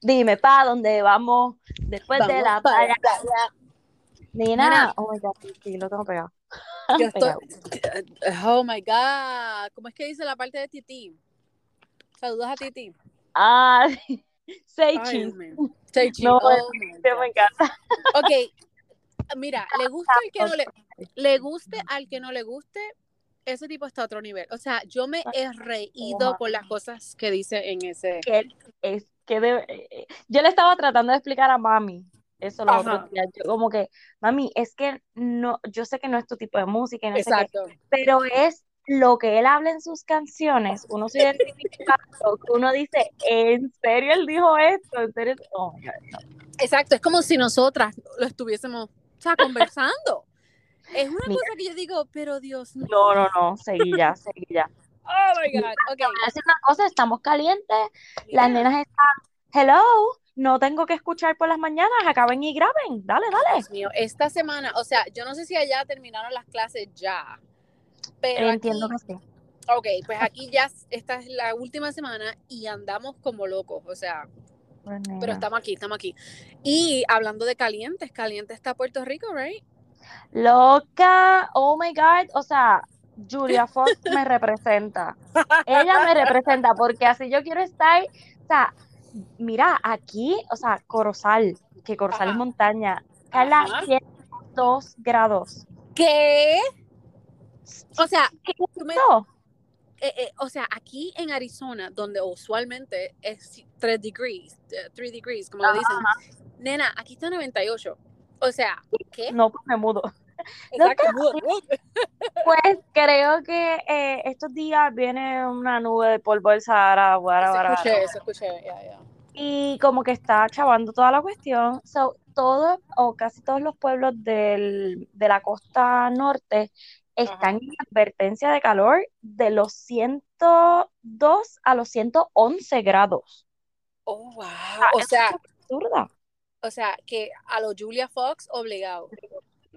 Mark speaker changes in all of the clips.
Speaker 1: Dime, ¿pa dónde vamos después de
Speaker 2: Vamos
Speaker 1: la playa?
Speaker 2: la playa.
Speaker 1: Nena,
Speaker 2: Nena.
Speaker 1: oh my god, sí, lo tengo pegado.
Speaker 2: Yo estoy. Oh my God. ¿Cómo es que dice la parte de Titi? Saludos a Titi.
Speaker 1: Ah. Say cheese. No,
Speaker 2: Oh
Speaker 1: me encanta.
Speaker 2: Ok, mira, le guste al que no le, le guste al que no le guste, ese tipo está a otro nivel. O sea, yo me he reído por las cosas que dice en ese.
Speaker 1: que es que de- eh, yo le estaba tratando de explicar a mami eso días. Yo como que, mami, es que no, yo sé que no es tu tipo de música sé qué,
Speaker 2: Exacto.
Speaker 1: pero es lo que él habla en sus canciones, uno se identifica, uno dice, ¿en serio él dijo esto? Oh.
Speaker 2: Exacto. Es como si nosotras lo estuviésemos, o sea, conversando. Es una
Speaker 1: Mira.
Speaker 2: cosa que yo digo, pero Dios mío.
Speaker 1: No, no, no, seguí ya, seguí ya.
Speaker 2: Oh my God. Ok.
Speaker 1: Te voy a decir una cosa, estamos calientes, las nenas están, hello, no tengo que escuchar por las mañanas, acaben y graben, dale, dale.
Speaker 2: Dios mío, esta semana, o sea, yo no sé si allá terminaron las clases ya, pero
Speaker 1: Entiendo
Speaker 2: aquí,
Speaker 1: que sí.
Speaker 2: ok, pues aquí ya esta es la última semana y andamos como locos, o sea,
Speaker 1: Pues,
Speaker 2: pero estamos aquí, estamos aquí. Y hablando de calientes, caliente está Puerto Rico, right?
Speaker 1: Loca, oh my God, o sea, Julia Fox me representa. Ella me representa porque así yo quiero estar, o sea, mira, aquí, o sea, Corozal, que Corozal es montaña, Carla,
Speaker 2: Ajá.
Speaker 1: 102 grados.
Speaker 2: ¿Qué? O sea,
Speaker 1: ¿Qué
Speaker 2: me- eh, eh, o sea, aquí en Arizona, donde usualmente es 3 degrees, 3 degrees, como
Speaker 1: Ajá,
Speaker 2: dicen, nena, aquí está 98. O sea, ¿qué?
Speaker 1: No, pues me mudo.
Speaker 2: Exacto.
Speaker 1: Pues creo que eh, estos días viene una nube de polvo del Sahara, guara,
Speaker 2: escuché, escuché, ya, ya.
Speaker 1: y como que está chavando toda la cuestión. So, todos o casi todos los pueblos del- de la costa norte están en advertencia de calor de los 102 a los 111 grados.
Speaker 2: Oh, wow.
Speaker 1: Ah,
Speaker 2: O sea,
Speaker 1: es absurda.
Speaker 2: o sea, que a lo Julia Fox obligado.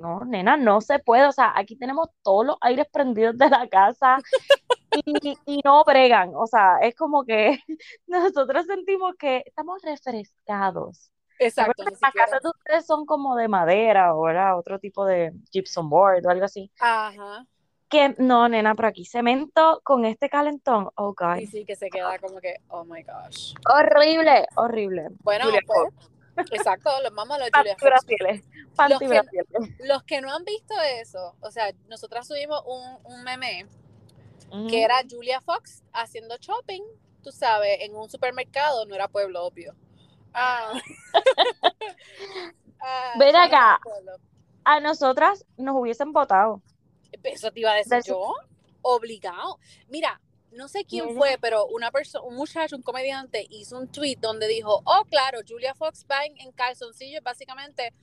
Speaker 1: No, nena, no se puede. O sea, aquí tenemos todos los aires prendidos de la casa y, y no bregan. O sea, es como que nosotros sentimos que estamos refrescados.
Speaker 2: Exacto,
Speaker 1: Las
Speaker 2: siquiera.
Speaker 1: casas de ustedes son como de madera o otro tipo de gypsum board o algo así.
Speaker 2: Ajá.
Speaker 1: Que no, nena, pero aquí cemento con este calentón. Oh, God.
Speaker 2: Sí, sí, que se queda como que, oh my gosh.
Speaker 1: Horrible, horrible.
Speaker 2: Bueno,
Speaker 1: Julia
Speaker 2: pues. Exacto, los vamos a los Julia Los que-. Los que no han visto eso, o sea, nosotras subimos un, un meme que era Julia Fox haciendo shopping, tú sabes, en un supermercado, no era pueblo, obvio. Ah. Ah,
Speaker 1: Ven acá. A nosotras nos hubiesen votado.
Speaker 2: Eso te iba a decir
Speaker 1: Del-
Speaker 2: yo. Obligado. Mira, no sé quién fue, pero una persona, un muchacho, un comediante, hizo un tweet donde dijo, oh, claro, Julia Fox va en, en calzoncillos, básicamente,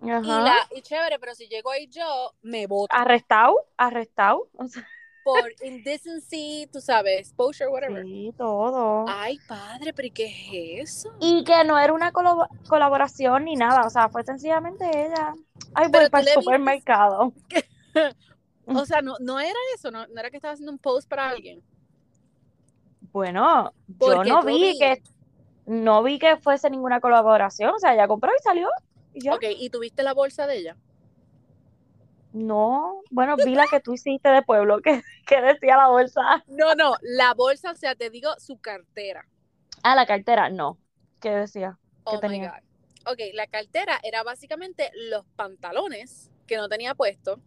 Speaker 2: y, la, y chévere, pero si llego ahí yo, me voto
Speaker 1: Arrestado, arrestado. O sea,
Speaker 2: por indecency, tú sabes, exposure, whatever.
Speaker 1: sí, todo.
Speaker 2: Ay, padre, pero ¿y qué es eso?
Speaker 1: Y que no era una colabo- colaboración ni nada, o sea, fue sencillamente ella. Ay,
Speaker 2: Pero
Speaker 1: voy para el supermercado.
Speaker 2: O sea, no, no era eso, no, no era que estaba haciendo un post para alguien.
Speaker 1: Bueno, yo no vi
Speaker 2: vi-
Speaker 1: que no vi que fuese ninguna colaboración, o sea, ella compró y salió y ya.
Speaker 2: Ok, ¿y tuviste la bolsa de ella?
Speaker 1: No, bueno, vi la que tú hiciste de pueblo que, que decía la bolsa.
Speaker 2: No, no, la bolsa, o sea, te digo su cartera.
Speaker 1: Ah, la cartera, no. ¿Qué decía? ¿Qué
Speaker 2: Oh my
Speaker 1: tenía?
Speaker 2: God. Ok, la cartera era básicamente los pantalones que no tenía puesto.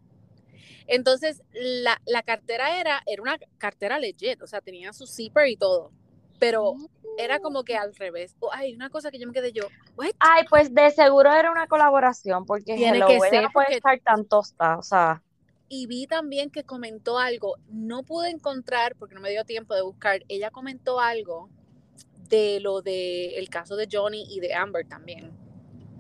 Speaker 2: Entonces, la, la cartera era, era una cartera legit, o sea, tenía su zipper y todo. Pero era como que al revés. Oh, ay, una cosa que yo me quedé yo, what?
Speaker 1: Ay, pues de seguro era una colaboración, porque
Speaker 2: Tiene
Speaker 1: hello,
Speaker 2: que ser,
Speaker 1: no puede
Speaker 2: porque-
Speaker 1: estar tan tosta, o sea,
Speaker 2: Y vi también que comentó algo, no pude encontrar porque no me dio tiempo de buscar, ella comentó algo de lo de el caso de Johnny y de Amber también.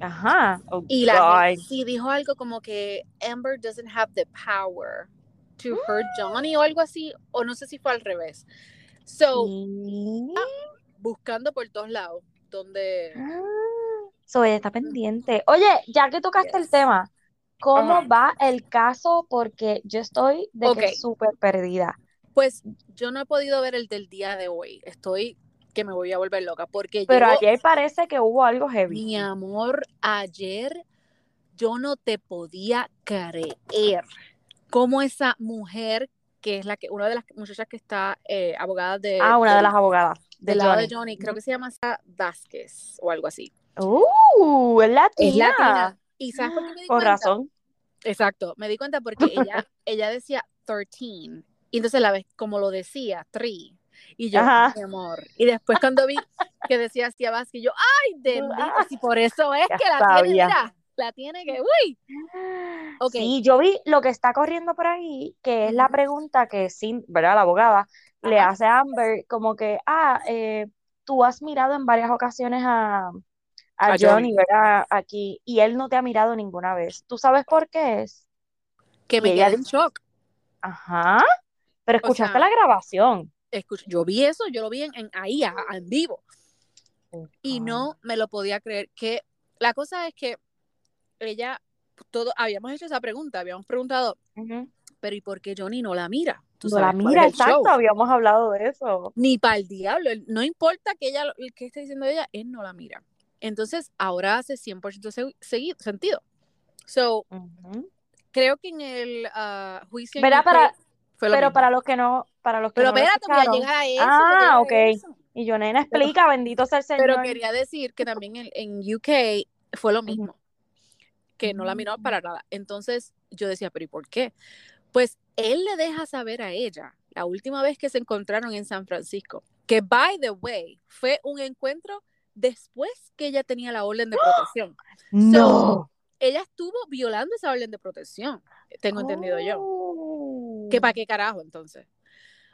Speaker 1: Ajá. Oh,
Speaker 2: Y la sí dijo algo como que Amber doesn't have the power to hurt Johnny o algo así, o no sé si fue al revés. So,
Speaker 1: Sí.
Speaker 2: buscando por todos lados, donde
Speaker 1: Ah, So, ella está pendiente. Oye, ya que tocaste el tema, ¿cómo va el caso? Porque yo estoy de que
Speaker 2: Ok.
Speaker 1: súper perdida.
Speaker 2: pues yo no he podido ver el del día de hoy. Estoy que me voy a volver loca. Porque
Speaker 1: Pero ayer parece que hubo algo heavy.
Speaker 2: mi amor, ayer yo no te podía creer cómo esa mujer, que es la que, una de las muchachas que está eh, abogada de,
Speaker 1: Ah, una de las abogadas. De
Speaker 2: del lado
Speaker 1: Johnny.
Speaker 2: de Johnny, creo que se llama Vázquez o algo así.
Speaker 1: Uh, es latina.
Speaker 2: Es latina. ¿Y sabes por qué me di
Speaker 1: Con
Speaker 2: cuenta?
Speaker 1: razón.
Speaker 2: Exacto, me di cuenta porque ella, ella decía 13 y entonces la vez como lo decía, 3 y yo,
Speaker 1: Ajá.
Speaker 2: mi amor. Y después cuando vi que decía Astia Vázquez, yo, ay, bendito,
Speaker 1: ah,
Speaker 2: si por eso es que la
Speaker 1: sabía.
Speaker 2: tiene, mira, la tiene que, uy.
Speaker 1: Sí, yo vi lo que está corriendo por ahí, que es la pregunta que Cin- ¿verdad? La abogada le hace a Amber, como que, ah, eh, tú has mirado en varias ocasiones a, a
Speaker 2: A
Speaker 1: Johnny. ¿verdad? Aquí, y él no te ha mirado ninguna vez. ¿Tú sabes por qué es?
Speaker 2: que me quedé en shock.
Speaker 1: Ajá, pero escuchaste
Speaker 2: sea,
Speaker 1: la grabación.
Speaker 2: Escuch- yo vi eso, yo lo vi en, en- ahí, a- a- en vivo, y no me lo podía creer. Que la cosa es que ella, todo, habíamos hecho esa pregunta, habíamos preguntado, pero ¿y por qué Johnny no la mira? Tú
Speaker 1: No la
Speaker 2: sabes
Speaker 1: mira, exacto, habíamos hablado de eso.
Speaker 2: Ni para el diablo, no importa que ella, el que esté diciendo ella, él no la mira. Entonces, ahora hace 100% se- segui- sentido. So, creo que en el ah, juicio
Speaker 1: Verá, para-
Speaker 2: fue lo
Speaker 1: Pero
Speaker 2: mismo.
Speaker 1: para los que no, para los que
Speaker 2: Pero
Speaker 1: no
Speaker 2: espérate, voy a llegar a eso.
Speaker 1: Ah, ok.
Speaker 2: eso.
Speaker 1: y yo, nena, explica, bendito sea el Señor.
Speaker 2: Pero quería decir que también en, en UK fue lo mismo, que no la miró
Speaker 1: Mm.
Speaker 2: para nada. Entonces yo decía, pero ¿y por qué? Pues él le deja saber a ella, la última vez que se encontraron en San Francisco, que, by the way, fue un encuentro después que ella tenía la orden de protección.
Speaker 1: No.
Speaker 2: Ella estuvo violando esa orden de protección, tengo entendido yo. ¿Que para qué carajo entonces?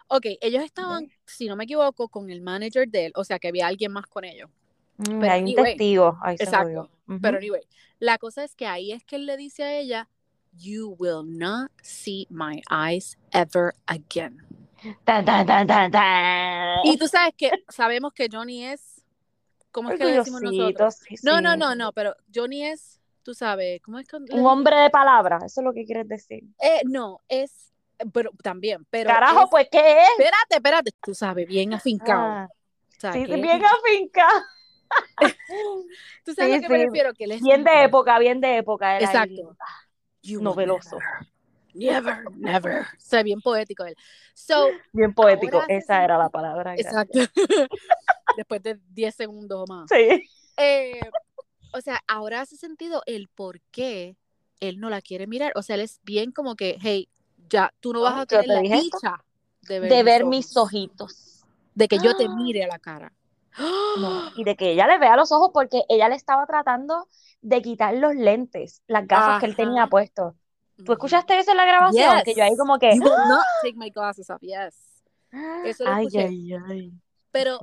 Speaker 2: Ok, ellos estaban, si no me equivoco, con el manager de él, o sea que había alguien más con ellos.
Speaker 1: Mm,
Speaker 2: Pero
Speaker 1: hay un testigo. Ahí
Speaker 2: Exacto.
Speaker 1: Ujú.
Speaker 2: Pero anyway, la cosa es que ahí es que él le dice a ella, You will not see my eyes ever again.
Speaker 1: Tan, tan, tan.
Speaker 2: Y tú sabes que sabemos que Johnny es, ¿cómo es que le decimos nosotros?
Speaker 1: sí,
Speaker 2: No,
Speaker 1: sí.
Speaker 2: no, no, no, pero Johnny es, tú sabes, ¿cómo es que
Speaker 1: Un hombre de palabra, eso es lo que quieres decir.
Speaker 2: Eh, no, es, pero también, pero
Speaker 1: Carajo,
Speaker 2: es-
Speaker 1: pues, ¿qué es?
Speaker 2: espérate, espérate, tú sabes, bien afincado.
Speaker 1: Ah, bien afincado.
Speaker 2: Tú sabes
Speaker 1: sí,
Speaker 2: a qué me
Speaker 1: sí.
Speaker 2: refiero, que él es
Speaker 1: Bien de época, bien de época. ahí.
Speaker 2: Exacto.
Speaker 1: Noveloso.
Speaker 2: Never, never, never. O sea, bien poético él. So,
Speaker 1: Bien poético, esa era la palabra.
Speaker 2: exacto. Después de 10 segundos o más.
Speaker 1: Sí.
Speaker 2: Eh, o sea, ahora hace sentido el por qué él no la quiere mirar. O sea, él es bien como que, hey, ya, tú no vas a tener
Speaker 1: te
Speaker 2: la dicha de ver,
Speaker 1: De ver
Speaker 2: ojos,
Speaker 1: mis ojitos.
Speaker 2: De que yo te mire a la cara.
Speaker 1: No, y de que ella le vea los ojos porque ella le estaba tratando de quitar los lentes, las gafas que él tenía
Speaker 2: Ajá.
Speaker 1: puestos. ¿Tú
Speaker 2: Ujú.
Speaker 1: escuchaste eso en la grabación? Que yo ahí como que...
Speaker 2: You will not take my glasses off, yes. Eso lo
Speaker 1: Ay,
Speaker 2: escuché.
Speaker 1: ay, ay.
Speaker 2: Pero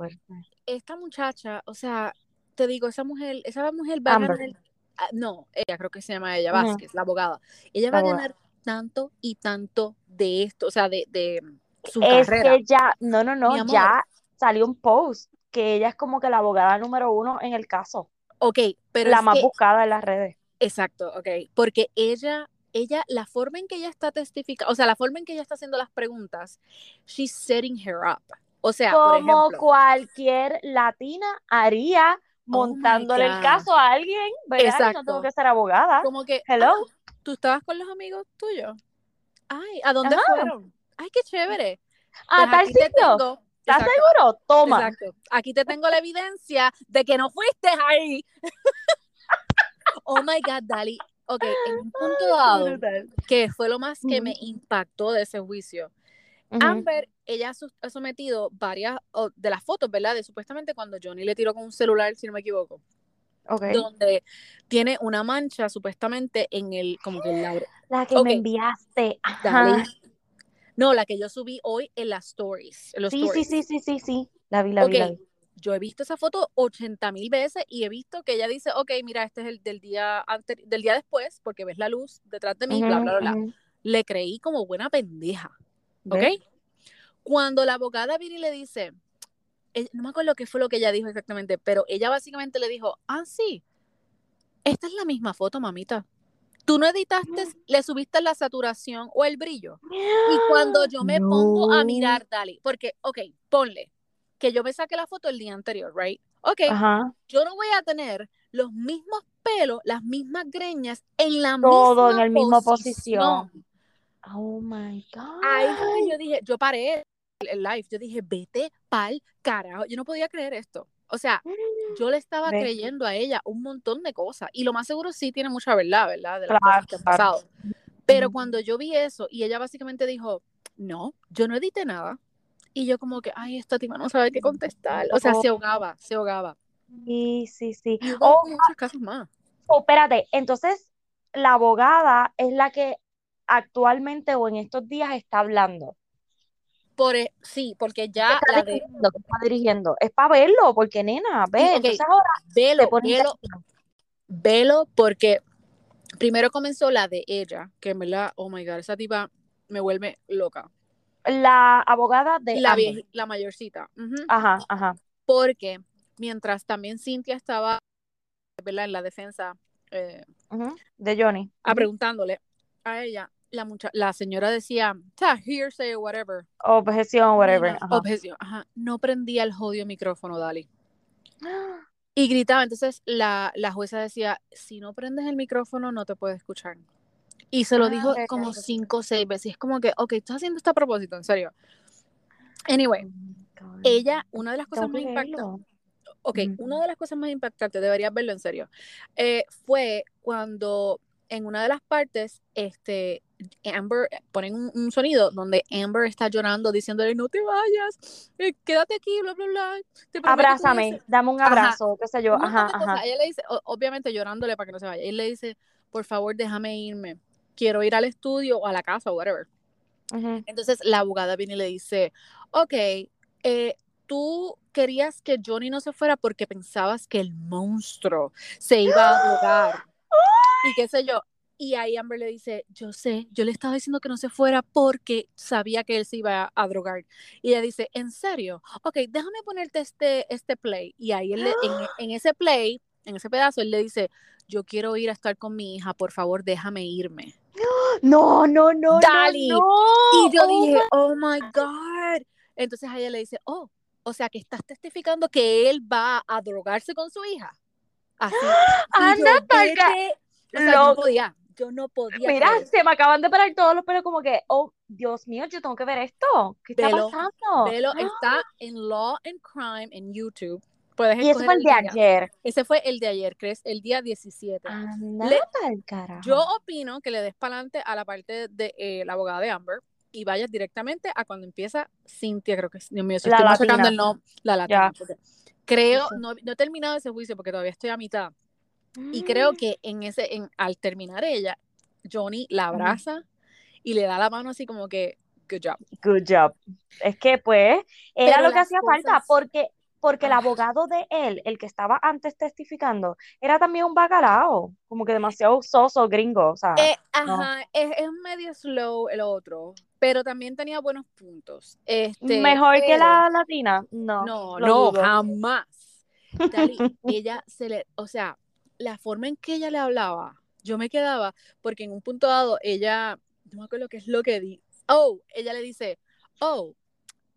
Speaker 2: esta muchacha, o sea, te digo, esa mujer, esa mujer va a ganar, ah, no, ella creo que se llama ella. Vázquez, la abogada. Ella
Speaker 1: La
Speaker 2: va a ganar tanto y tanto de esto, o sea, de, de su
Speaker 1: Es
Speaker 2: carrera.
Speaker 1: que ya, no, no, no, ya salió un post que ella es como que la abogada número uno en el caso,
Speaker 2: Ok, pero
Speaker 1: la más
Speaker 2: que-
Speaker 1: buscada en las redes.
Speaker 2: exacto, ok, porque ella, ella, la forma en que ella está testificando, o sea, la forma en que ella está haciendo las preguntas, she's setting her up. O sea, por
Speaker 1: Como
Speaker 2: ejemplo,
Speaker 1: cualquier latina haría
Speaker 2: Oh
Speaker 1: montándole el caso a alguien, ¿verdad? Y no
Speaker 2: Exacto.
Speaker 1: tengo que ser abogada.
Speaker 2: como que,
Speaker 1: Hello.
Speaker 2: ah, tú estabas con los amigos tuyos. Ay, ¿a dónde
Speaker 1: Ajá.
Speaker 2: fueron? Ay, qué chévere.
Speaker 1: ¿A
Speaker 2: Pues
Speaker 1: tal sitio? ¿Estás
Speaker 2: Exacto,
Speaker 1: seguro? Toma.
Speaker 2: Exacto. Aquí te tengo la evidencia de que no fuiste ahí. oh my God, Dali. Ok, en un punto dado, que fue lo más que me impactó de ese juicio. Amber, ella ha sometido varias de las fotos, ¿verdad? De supuestamente cuando Johnny le tiró con un celular, si no me equivoco, Donde tiene una mancha supuestamente en el, como que lauro.
Speaker 1: La que
Speaker 2: Ok.
Speaker 1: me enviaste. Ajá.
Speaker 2: No, la que yo subí hoy en las stories. En los
Speaker 1: Sí, sí,
Speaker 2: stories.
Speaker 1: sí, sí, sí, sí. La vi, la vi, la
Speaker 2: Ok,
Speaker 1: vi.
Speaker 2: yo he visto esa foto 80 mil veces y he visto que ella dice, ok, mira, este es el del día antes, del día después, porque ves la luz detrás de mí, bla, bla, bla, bla. Le creí como buena pendeja, ¿ok?
Speaker 1: ¿Ves?
Speaker 2: Cuando la abogada viene y le dice, no me acuerdo qué fue lo que ella dijo exactamente, pero ella básicamente le dijo, ah, sí, esta es la misma foto, mamita. Tú no editaste, le subiste la saturación o el brillo. Y cuando yo me pongo a mirar, Dali, porque, ok, ponle, que yo me saqué la foto el día anterior, right? Ok,
Speaker 1: Ajá.
Speaker 2: yo no voy a tener los mismos pelos, las mismas greñas en la
Speaker 1: Todo
Speaker 2: misma
Speaker 1: en el mismo
Speaker 2: posición.
Speaker 1: posición. Oh my God.
Speaker 2: Ahí yo dije, yo paré el, live, yo dije, vete pa'l carajo. Yo no podía creer esto. O sea, yo le estaba creyendo a ella un montón de cosas. Y lo más seguro sí tiene mucha verdad, ¿verdad? De las
Speaker 1: Claro,
Speaker 2: cosas que han
Speaker 1: claro.
Speaker 2: pasado. Pero cuando yo vi eso y ella básicamente dijo, no, yo no edité nada. Y yo como que, ay, esta tipa no sabe qué contestar. O sea, se ahogaba, se ahogaba.
Speaker 1: Sí, sí, sí.
Speaker 2: Y
Speaker 1: Oh,
Speaker 2: muchos casos más.
Speaker 1: oh, espérate, entonces la abogada es la que actualmente o en estos días está hablando.
Speaker 2: Por, e- sí, porque
Speaker 1: Que
Speaker 2: ya
Speaker 1: está
Speaker 2: la de,
Speaker 1: dirigiendo, está dirigiendo. Es para verlo, porque nena, ve,
Speaker 2: Sí, ok.
Speaker 1: entonces ahora
Speaker 2: velo, velo, velo, porque primero comenzó la de ella, que en verdad, oh my God, esa tipa me vuelve loca.
Speaker 1: la abogada de
Speaker 2: La, la mayorcita.
Speaker 1: Ajá, ajá.
Speaker 2: Porque mientras también Cintia estaba ¿verdad? en la defensa eh,
Speaker 1: De Johnny.
Speaker 2: a
Speaker 1: Ujú.
Speaker 2: preguntándole a ella, la, mucha la señora decía, hearsay o whatever.
Speaker 1: Objeción, whatever. Ajá.
Speaker 2: Objeción. Ajá. No prendía el jodido micrófono, Dali. Y gritaba. Entonces la, la jueza decía, si no prendes el micrófono, no te puede escuchar. Y se lo
Speaker 1: Ah,
Speaker 2: dijo como cinco o seis veces. Y es como que, ok, estás haciendo esto a propósito, en serio. Anyway,
Speaker 1: Oh
Speaker 2: ella, una de las cosas más impactantes. Ok, una de las cosas más impactantes, deberías verlo en serio, eh, fue cuando en una de las partes, este, Amber, ponen un, un sonido donde Amber está llorando, diciéndole, no te vayas, eh, quédate aquí, bla, bla, bla. te
Speaker 1: Abrázame,
Speaker 2: hacer-".
Speaker 1: dame un abrazo, qué sé yo. Ajá, ajá.
Speaker 2: Ella le dice, obviamente llorándole para que no se vaya. Él le dice, por favor, déjame irme. Quiero ir al estudio o a la casa o whatever.
Speaker 1: Ujú.
Speaker 2: Entonces la abogada viene y le dice, ok, eh, tú querías que Johnny no se fuera porque pensabas que el monstruo se iba a drogar y qué sé yo. Y ahí Amber le dice, yo sé, yo le estaba diciendo que no se fuera porque sabía que él se iba a, a drogar. Y ella dice, ¿en serio? Ok, déjame ponerte este, este play. Y ahí él le- en, en ese play, en ese pedazo, él le dice, yo quiero ir a estar con mi hija, por favor, déjame irme.
Speaker 1: No, no, no,
Speaker 2: Dali.
Speaker 1: no, no.
Speaker 2: Y yo
Speaker 1: Oh
Speaker 2: dije,
Speaker 1: my-
Speaker 2: oh my God. Entonces a ella le dice, oh, o sea que estás testificando que él va a drogarse con su hija. Así.
Speaker 1: Anda
Speaker 2: yo, vete. O sea, no podía. Yo no podía.
Speaker 1: Mira, se me acaban de parar todos los pelos como que, oh, Dios mío, yo tengo que ver esto. ¿Qué está
Speaker 2: Velo,
Speaker 1: pasando?
Speaker 2: Velo,
Speaker 1: ¡Ah!
Speaker 2: está en Law and Crime en YouTube. Puedes
Speaker 1: Y
Speaker 2: escoger
Speaker 1: fue el de
Speaker 2: día.
Speaker 1: ayer.
Speaker 2: Ese fue el de ayer, que es el día 17.
Speaker 1: Anda
Speaker 2: Le-
Speaker 1: pa'l carajo.
Speaker 2: Yo opino que le des para adelante a la parte de eh, la abogada de Amber y vayas directamente a cuando empieza Cintia, creo que es, Dios mío, si
Speaker 1: La
Speaker 2: estoy sacando el nombre, la latina. Creo, no, no he terminado ese juicio porque todavía estoy a mitad. Y creo que en ese, en, al terminar ella, Johnny la abraza y le da la mano así como que, good job.
Speaker 1: Good job. Es que pues era
Speaker 2: Pero
Speaker 1: lo que hacía falta porque porque el abogado de él, el que estaba antes testificando, era también un bacalao, como que demasiado soso gringo, o sea,
Speaker 2: Eh,
Speaker 1: no.
Speaker 2: ajá, es, es medio slow el otro, pero también tenía buenos puntos. Este,
Speaker 1: Mejor que la latina, no,
Speaker 2: No, no, jamás. Ella se le, o sea, la forma en que ella le hablaba, yo me quedaba, porque en un punto dado ella, no me acuerdo qué es lo que di. Oh, ella le dice, oh,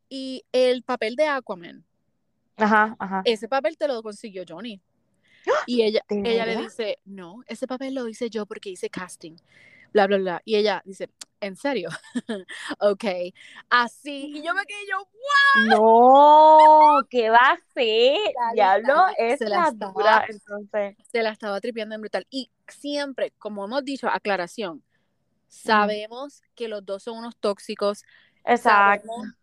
Speaker 2: y el papel de Aquaman,
Speaker 1: Ajá, ajá.
Speaker 2: ese papel te lo consiguió Johnny. Y ella,
Speaker 1: ¿De
Speaker 2: ella le dice, no, ese papel lo hice yo porque hice casting, bla, bla, bla. Y ella dice, ¿en serio? ok, así. Y yo me quedé yo,
Speaker 1: No, ¿qué va a?
Speaker 2: Dale,
Speaker 1: Diablo, es
Speaker 2: se la estaba-
Speaker 1: dura, entonces.
Speaker 2: se la estaba tripeando en brutal. Y siempre, como hemos dicho, aclaración, sabemos que los dos son unos tóxicos,
Speaker 1: Exacto.
Speaker 2: sabemos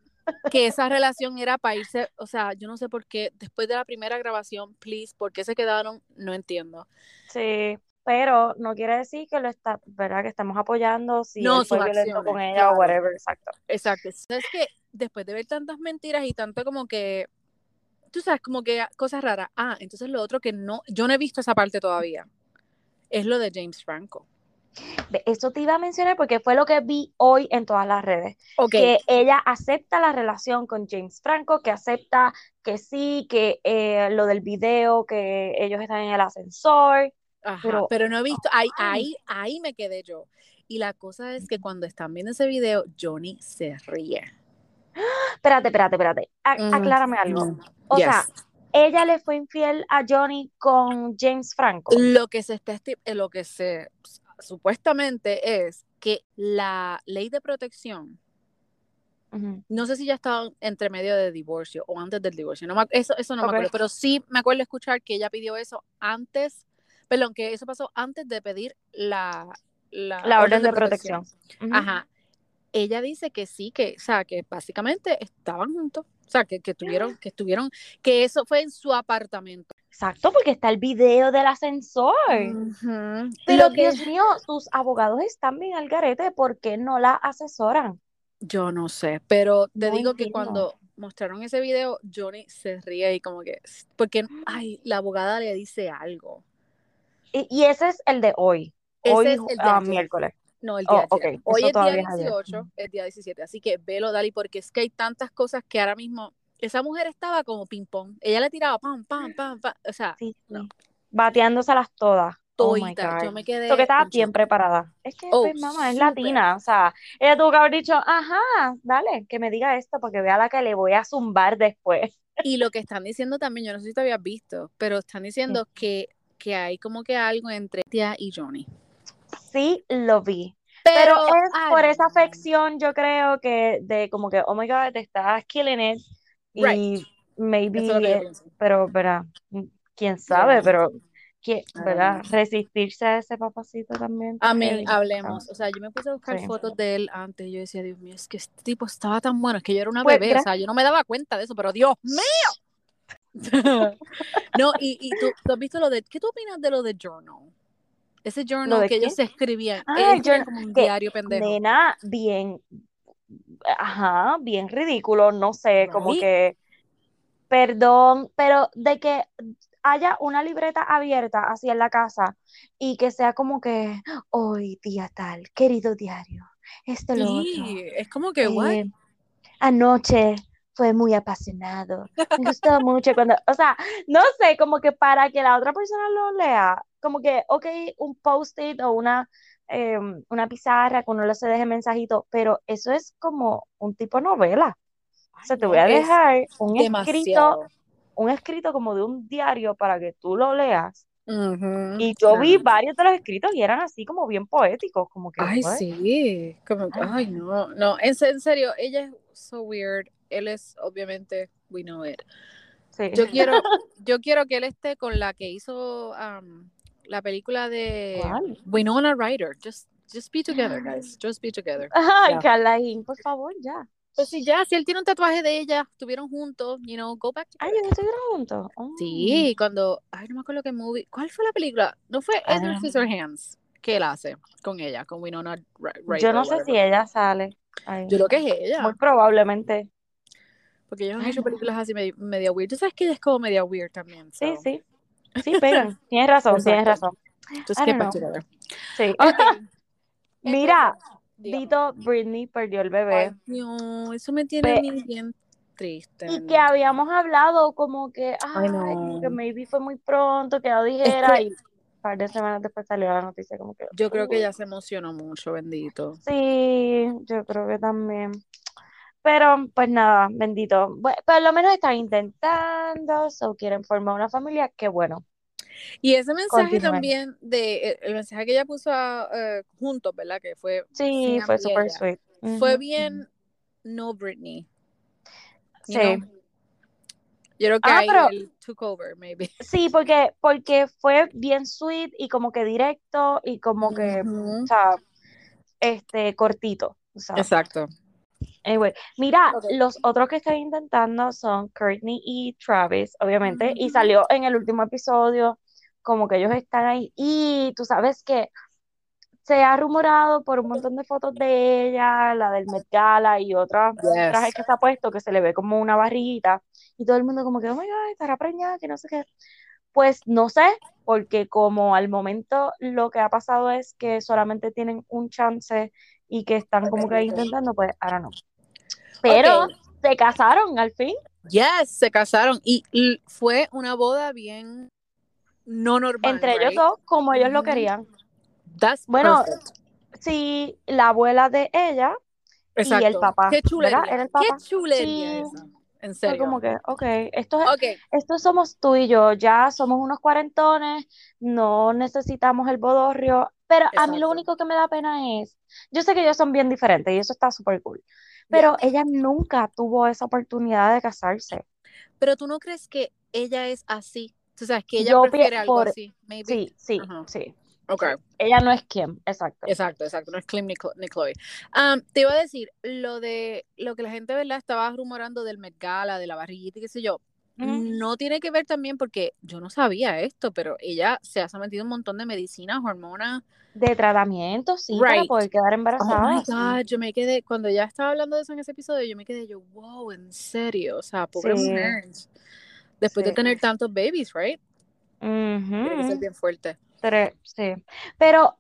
Speaker 2: que esa relación era para irse, o sea, yo no sé por qué, después de la primera grabación, please, ¿por qué se quedaron? No entiendo.
Speaker 1: Sí, pero no quiere decir que lo está, ¿verdad? Que estamos apoyando si
Speaker 2: No,
Speaker 1: él fue violento con ella
Speaker 2: claro.
Speaker 1: o whatever, exacto.
Speaker 2: Exacto. Es que después de ver tantas mentiras y tanto como que, tú sabes, como que cosas raras. Ah, entonces lo otro que no, yo no he visto esa parte todavía, es lo de James Franco.
Speaker 1: Eso te iba a mencionar porque fue lo que vi hoy en todas las redes,
Speaker 2: Ok,
Speaker 1: que ella acepta la relación con James Franco, que acepta que sí, que eh, lo del video, que ellos están en el ascensor,
Speaker 2: Ajá,
Speaker 1: pero-
Speaker 2: pero, no he visto, ahí,
Speaker 1: Ay.
Speaker 2: ahí, ahí me quedé yo. Y la cosa es que cuando están viendo ese video, Johnny se ríe.
Speaker 1: espérate, espérate, espérate. A-
Speaker 2: Mm,
Speaker 1: aclárame algo.
Speaker 2: mm,
Speaker 1: O
Speaker 2: yes.
Speaker 1: sea, ella le fue infiel a Johnny con James Franco.
Speaker 2: Lo que se está eh, lo que se supuestamente es que la ley de protección, no sé si ya estaba entre medio de divorcio o antes del divorcio, no me eso, eso no me acuerdo, pero sí me acuerdo escuchar que ella pidió eso antes, perdón, que eso pasó antes de pedir la, la,
Speaker 1: La orden de protección.
Speaker 2: Ajá. Ella dice que sí, que, o sea, que básicamente estaban juntos. O sea, que, que tuvieron, que estuvieron, que eso fue en su apartamento.
Speaker 1: Exacto, porque está el video del ascensor. Pero
Speaker 2: que-
Speaker 1: Dios mío, tus abogados están bien al garete, ¿por qué no la asesoran?
Speaker 2: Yo no sé, pero te
Speaker 1: No
Speaker 2: digo que cuando mostraron ese video, Johnny se ríe y como que, porque, ay, la abogada le dice algo.
Speaker 1: Y, y ese es el de hoy.
Speaker 2: Ese
Speaker 1: Hoy,
Speaker 2: es el
Speaker 1: ah,
Speaker 2: ayer.
Speaker 1: miércoles.
Speaker 2: No, el
Speaker 1: Oh,
Speaker 2: día de
Speaker 1: ok,
Speaker 2: ayer. Hoy es día
Speaker 1: todavía es ayer.
Speaker 2: 18,
Speaker 1: Ujú.
Speaker 2: es día 17, así que velo, Dali, porque es que hay tantas cosas que ahora mismo, esa mujer estaba como ping pong, ella le tiraba pam, pam, pam, pam, o sea,
Speaker 1: Sí,
Speaker 2: no.
Speaker 1: Bateándoselas todas. Oh my
Speaker 2: todita, yo
Speaker 1: God.
Speaker 2: me quedé
Speaker 1: Eso que estaba
Speaker 2: en
Speaker 1: bien preparada. Es que,
Speaker 2: Oh,
Speaker 1: pues, mamá, es latina. O sea, ella tuvo que haber dicho, ajá, dale, que me diga esto, porque vea la que le voy a zumbar después.
Speaker 2: Y lo que están diciendo también, yo no sé si te habías visto, pero están diciendo que, que hay como que algo entre Tia y Johnny.
Speaker 1: Sí, lo vi.
Speaker 2: Pero,
Speaker 1: Pero es
Speaker 2: I
Speaker 1: por esa afección, yo creo que de como que, oh my God, te estás killing it. Y maybe,
Speaker 2: es
Speaker 1: pero, verá, quién sabe, pero, ¿quién,
Speaker 2: I don't
Speaker 1: verdad? Resistirse a ese papacito también.
Speaker 2: A mí, hablemos. O sea, yo me puse a buscar
Speaker 1: Sí.
Speaker 2: fotos de él antes. Yo decía, Dios mío, es que este tipo estaba tan bueno. Es que yo era una
Speaker 1: Pues,
Speaker 2: bebé. O sea, yo no me daba cuenta de eso, pero Dios mío. no, y, y tú, tú has visto lo de. ¿Qué tú opinas de lo de Journal? Ese journal que ellos se escribían.
Speaker 1: Ah, journal,
Speaker 2: como un
Speaker 1: que,
Speaker 2: diario pendejo.
Speaker 1: nena, bien, ajá, bien ridículo, no sé, como que, perdón, pero de que haya una libreta abierta así en la casa y que sea como que, hoy día tal, querido diario, esto, lo otro,
Speaker 2: Sí, es como que,
Speaker 1: eh, anoche fue muy apasionado, me gustó mucho cuando, o sea, no sé, como que para que la otra persona lo lea, como que, ok, un post-it o una, eh, una pizarra que uno le se deje mensajito, pero eso es como un tipo novela. O sea, te
Speaker 2: no,
Speaker 1: voy a dejar un escrito, un escrito como de un diario para que tú lo leas. Y yo vi varios de los escritos y eran así como bien poéticos, como que,
Speaker 2: Ay,
Speaker 1: what?
Speaker 2: sí. Como, ay, no, no. En, en serio, ella es so weird. Él es, obviamente, we know it.
Speaker 1: Sí.
Speaker 2: Yo quiero, yo quiero que él esté con la que hizo um, la película de
Speaker 1: ¿Cuál?
Speaker 2: Winona Ryder. Just, just be together, guys. Just be together.
Speaker 1: Ay,
Speaker 2: Ya.
Speaker 1: Carlaín, por favor, ya.
Speaker 2: Pues sí, ya, si él tiene un tatuaje de ella, estuvieron juntos, you know, go back
Speaker 1: Ay,
Speaker 2: together.
Speaker 1: ellos estuvieron juntos. Oh.
Speaker 2: Sí, cuando, ay, no me acuerdo qué movie, ¿cuál fue la película? No fue Edward
Speaker 1: know.
Speaker 2: Scissorhands que él hace con ella, con Winona Ry- Ryder.
Speaker 1: Yo no sé si ella sale. Ay,
Speaker 2: Yo creo que es
Speaker 1: muy
Speaker 2: ella,
Speaker 1: probablemente.
Speaker 2: porque ellos han
Speaker 1: Ay,
Speaker 2: hecho películas así medio, medio weird. Tú sabes que ella es como media weird también,
Speaker 1: Sí,
Speaker 2: so.
Speaker 1: sí. Sí, pegan. Tienes razón, tienes razón.
Speaker 2: Just get back together.
Speaker 1: Sí. Mira. Dito Britney perdió el
Speaker 2: Ay,
Speaker 1: bebé.
Speaker 2: no, eso me tiene
Speaker 1: Pe-
Speaker 2: bien triste,
Speaker 1: y que habíamos hablado como que,
Speaker 2: Ay,
Speaker 1: que maybe fue muy pronto que lo
Speaker 2: Es
Speaker 1: dijera
Speaker 2: que
Speaker 1: y par de semanas después salió la noticia como que,
Speaker 2: yo creo que
Speaker 1: uh,
Speaker 2: ella se emocionó mucho, bendito.
Speaker 1: sí, yo creo que también. Pero pues nada, bendito. Bueno, por lo menos están intentando, o quieren formar una familia, qué bueno.
Speaker 2: Y ese mensaje
Speaker 1: Continúen.
Speaker 2: también de el, mensaje que ella puso a, eh, juntos, ¿verdad? Que fue
Speaker 1: Sí, fue
Speaker 2: ella.
Speaker 1: sweet.
Speaker 2: Fue bien no Britney, you
Speaker 1: Sí.
Speaker 2: know. Yo creo que
Speaker 1: Ah,
Speaker 2: ahí
Speaker 1: pero
Speaker 2: él took over, maybe.
Speaker 1: sí, porque, porque fue bien sweet y como que directo y como que, o sea, este, cortito. O sea,
Speaker 2: Exacto.
Speaker 1: anyway. Mira, los otros que están intentando son Courtney y Travis, obviamente, y salió en el último episodio como que ellos están ahí. Y tú sabes que se ha rumorado por un montón de fotos de ella, la del Met Gala y otros trajes
Speaker 2: Yes.
Speaker 1: que se ha puesto que se le ve como una barriguita y todo el mundo como que, oh my God, estará preñada, que no sé qué. Pues no sé, porque como al momento lo que ha pasado es que solamente tienen un chance y que están como que intentando, pues ahora no. Pero se casaron al fin.
Speaker 2: Yes, se casaron y fue una boda bien no normal,
Speaker 1: Entre ellos dos, como ellos lo querían.
Speaker 2: That's
Speaker 1: Bueno,
Speaker 2: perfect.
Speaker 1: sí, la abuela de ella
Speaker 2: Exacto.
Speaker 1: y el papá.
Speaker 2: Qué chulería.
Speaker 1: ¿verdad? Era el papá.
Speaker 2: Qué chulería
Speaker 1: Sí.
Speaker 2: esa. En
Speaker 1: Fue
Speaker 2: serio.
Speaker 1: como que, ok, esto es,
Speaker 2: Ok,
Speaker 1: estos somos tú y yo, ya somos unos cuarentones, no necesitamos el bodorrio, pero a mí lo único que me da pena es, yo sé que ellos son bien diferentes y eso está súper cool, pero ella nunca tuvo esa oportunidad de casarse.
Speaker 2: pero tú no crees que ella es así. Tú sabes que ella
Speaker 1: Yo
Speaker 2: prefiere algo
Speaker 1: por-
Speaker 2: así. Maybe.
Speaker 1: Sí, sí, sí.
Speaker 2: Ok.
Speaker 1: Ella no es Kim, exacto.
Speaker 2: Exacto, exacto, no es Kim ni, Chlo- ni Chloe. Am, te iba a decir, lo de lo que la gente, ¿verdad? Estaba rumorando del Met Gala, de la barriguita y qué sé yo. No tiene que ver también porque yo no sabía esto, pero ella se ha sometido a un montón de medicinas, hormonas.
Speaker 1: De tratamiento, sí, para poder quedar
Speaker 2: Oh
Speaker 1: embarazada.
Speaker 2: my
Speaker 1: sí.
Speaker 2: God, yo me quedé, cuando ya estaba hablando de eso en ese episodio, yo me quedé yo, wow, en serio, o sea, pobre
Speaker 1: Sí.
Speaker 2: mujer. Después de tener tantos babies, right? Tiene que ser bien fuerte.
Speaker 1: Tre- sí. Pero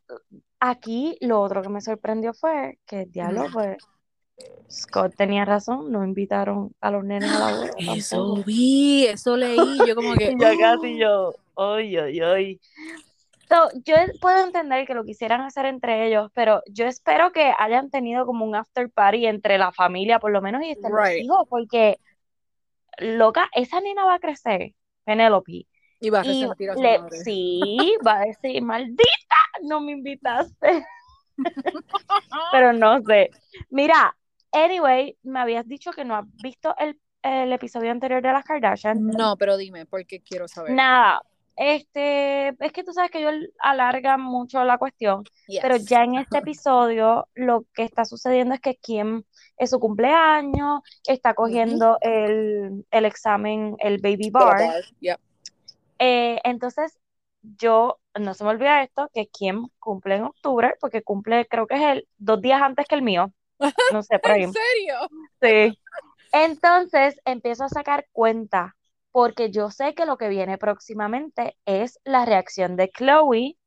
Speaker 1: aquí lo otro que me sorprendió fue que, diablo, pues, Scott tenía razón, no invitaron a los nenes a la boda
Speaker 2: Eso
Speaker 1: tampoco.
Speaker 2: vi, eso leí, yo como que,
Speaker 1: yo casi
Speaker 2: oh.
Speaker 1: yo, ay, ay. So, yo puedo entender que lo quisieran hacer entre ellos, pero yo espero que hayan tenido como un after party entre la familia, por lo menos, y estén los
Speaker 2: Right.
Speaker 1: hijos, porque, loca, esa nena va a crecer, Penélope,
Speaker 2: Y va a
Speaker 1: y
Speaker 2: resentir a su
Speaker 1: le,
Speaker 2: madre.
Speaker 1: sí, va a decir, maldita, no me invitaste. Pero no sé. Mira, anyway, me habías dicho que no has visto el, el episodio anterior de las Kardashian.
Speaker 2: No, pero dime, porque quiero saber.
Speaker 1: Nada, este, es que tú sabes que ellos alargan mucho la cuestión, pero ya en este episodio lo que está sucediendo es que Kim es su cumpleaños, está cogiendo el, el examen, el baby bar.
Speaker 2: bar, yep.
Speaker 1: Eh, entonces, yo, no se me olvida esto, que Kim cumple en octubre, porque cumple, creo que es el dos días antes que el mío, no sé, por ahí.
Speaker 2: ¿En serio?
Speaker 1: Sí. Entonces, empiezo a sacar cuenta, porque yo sé que lo que viene próximamente es la reacción de Chloe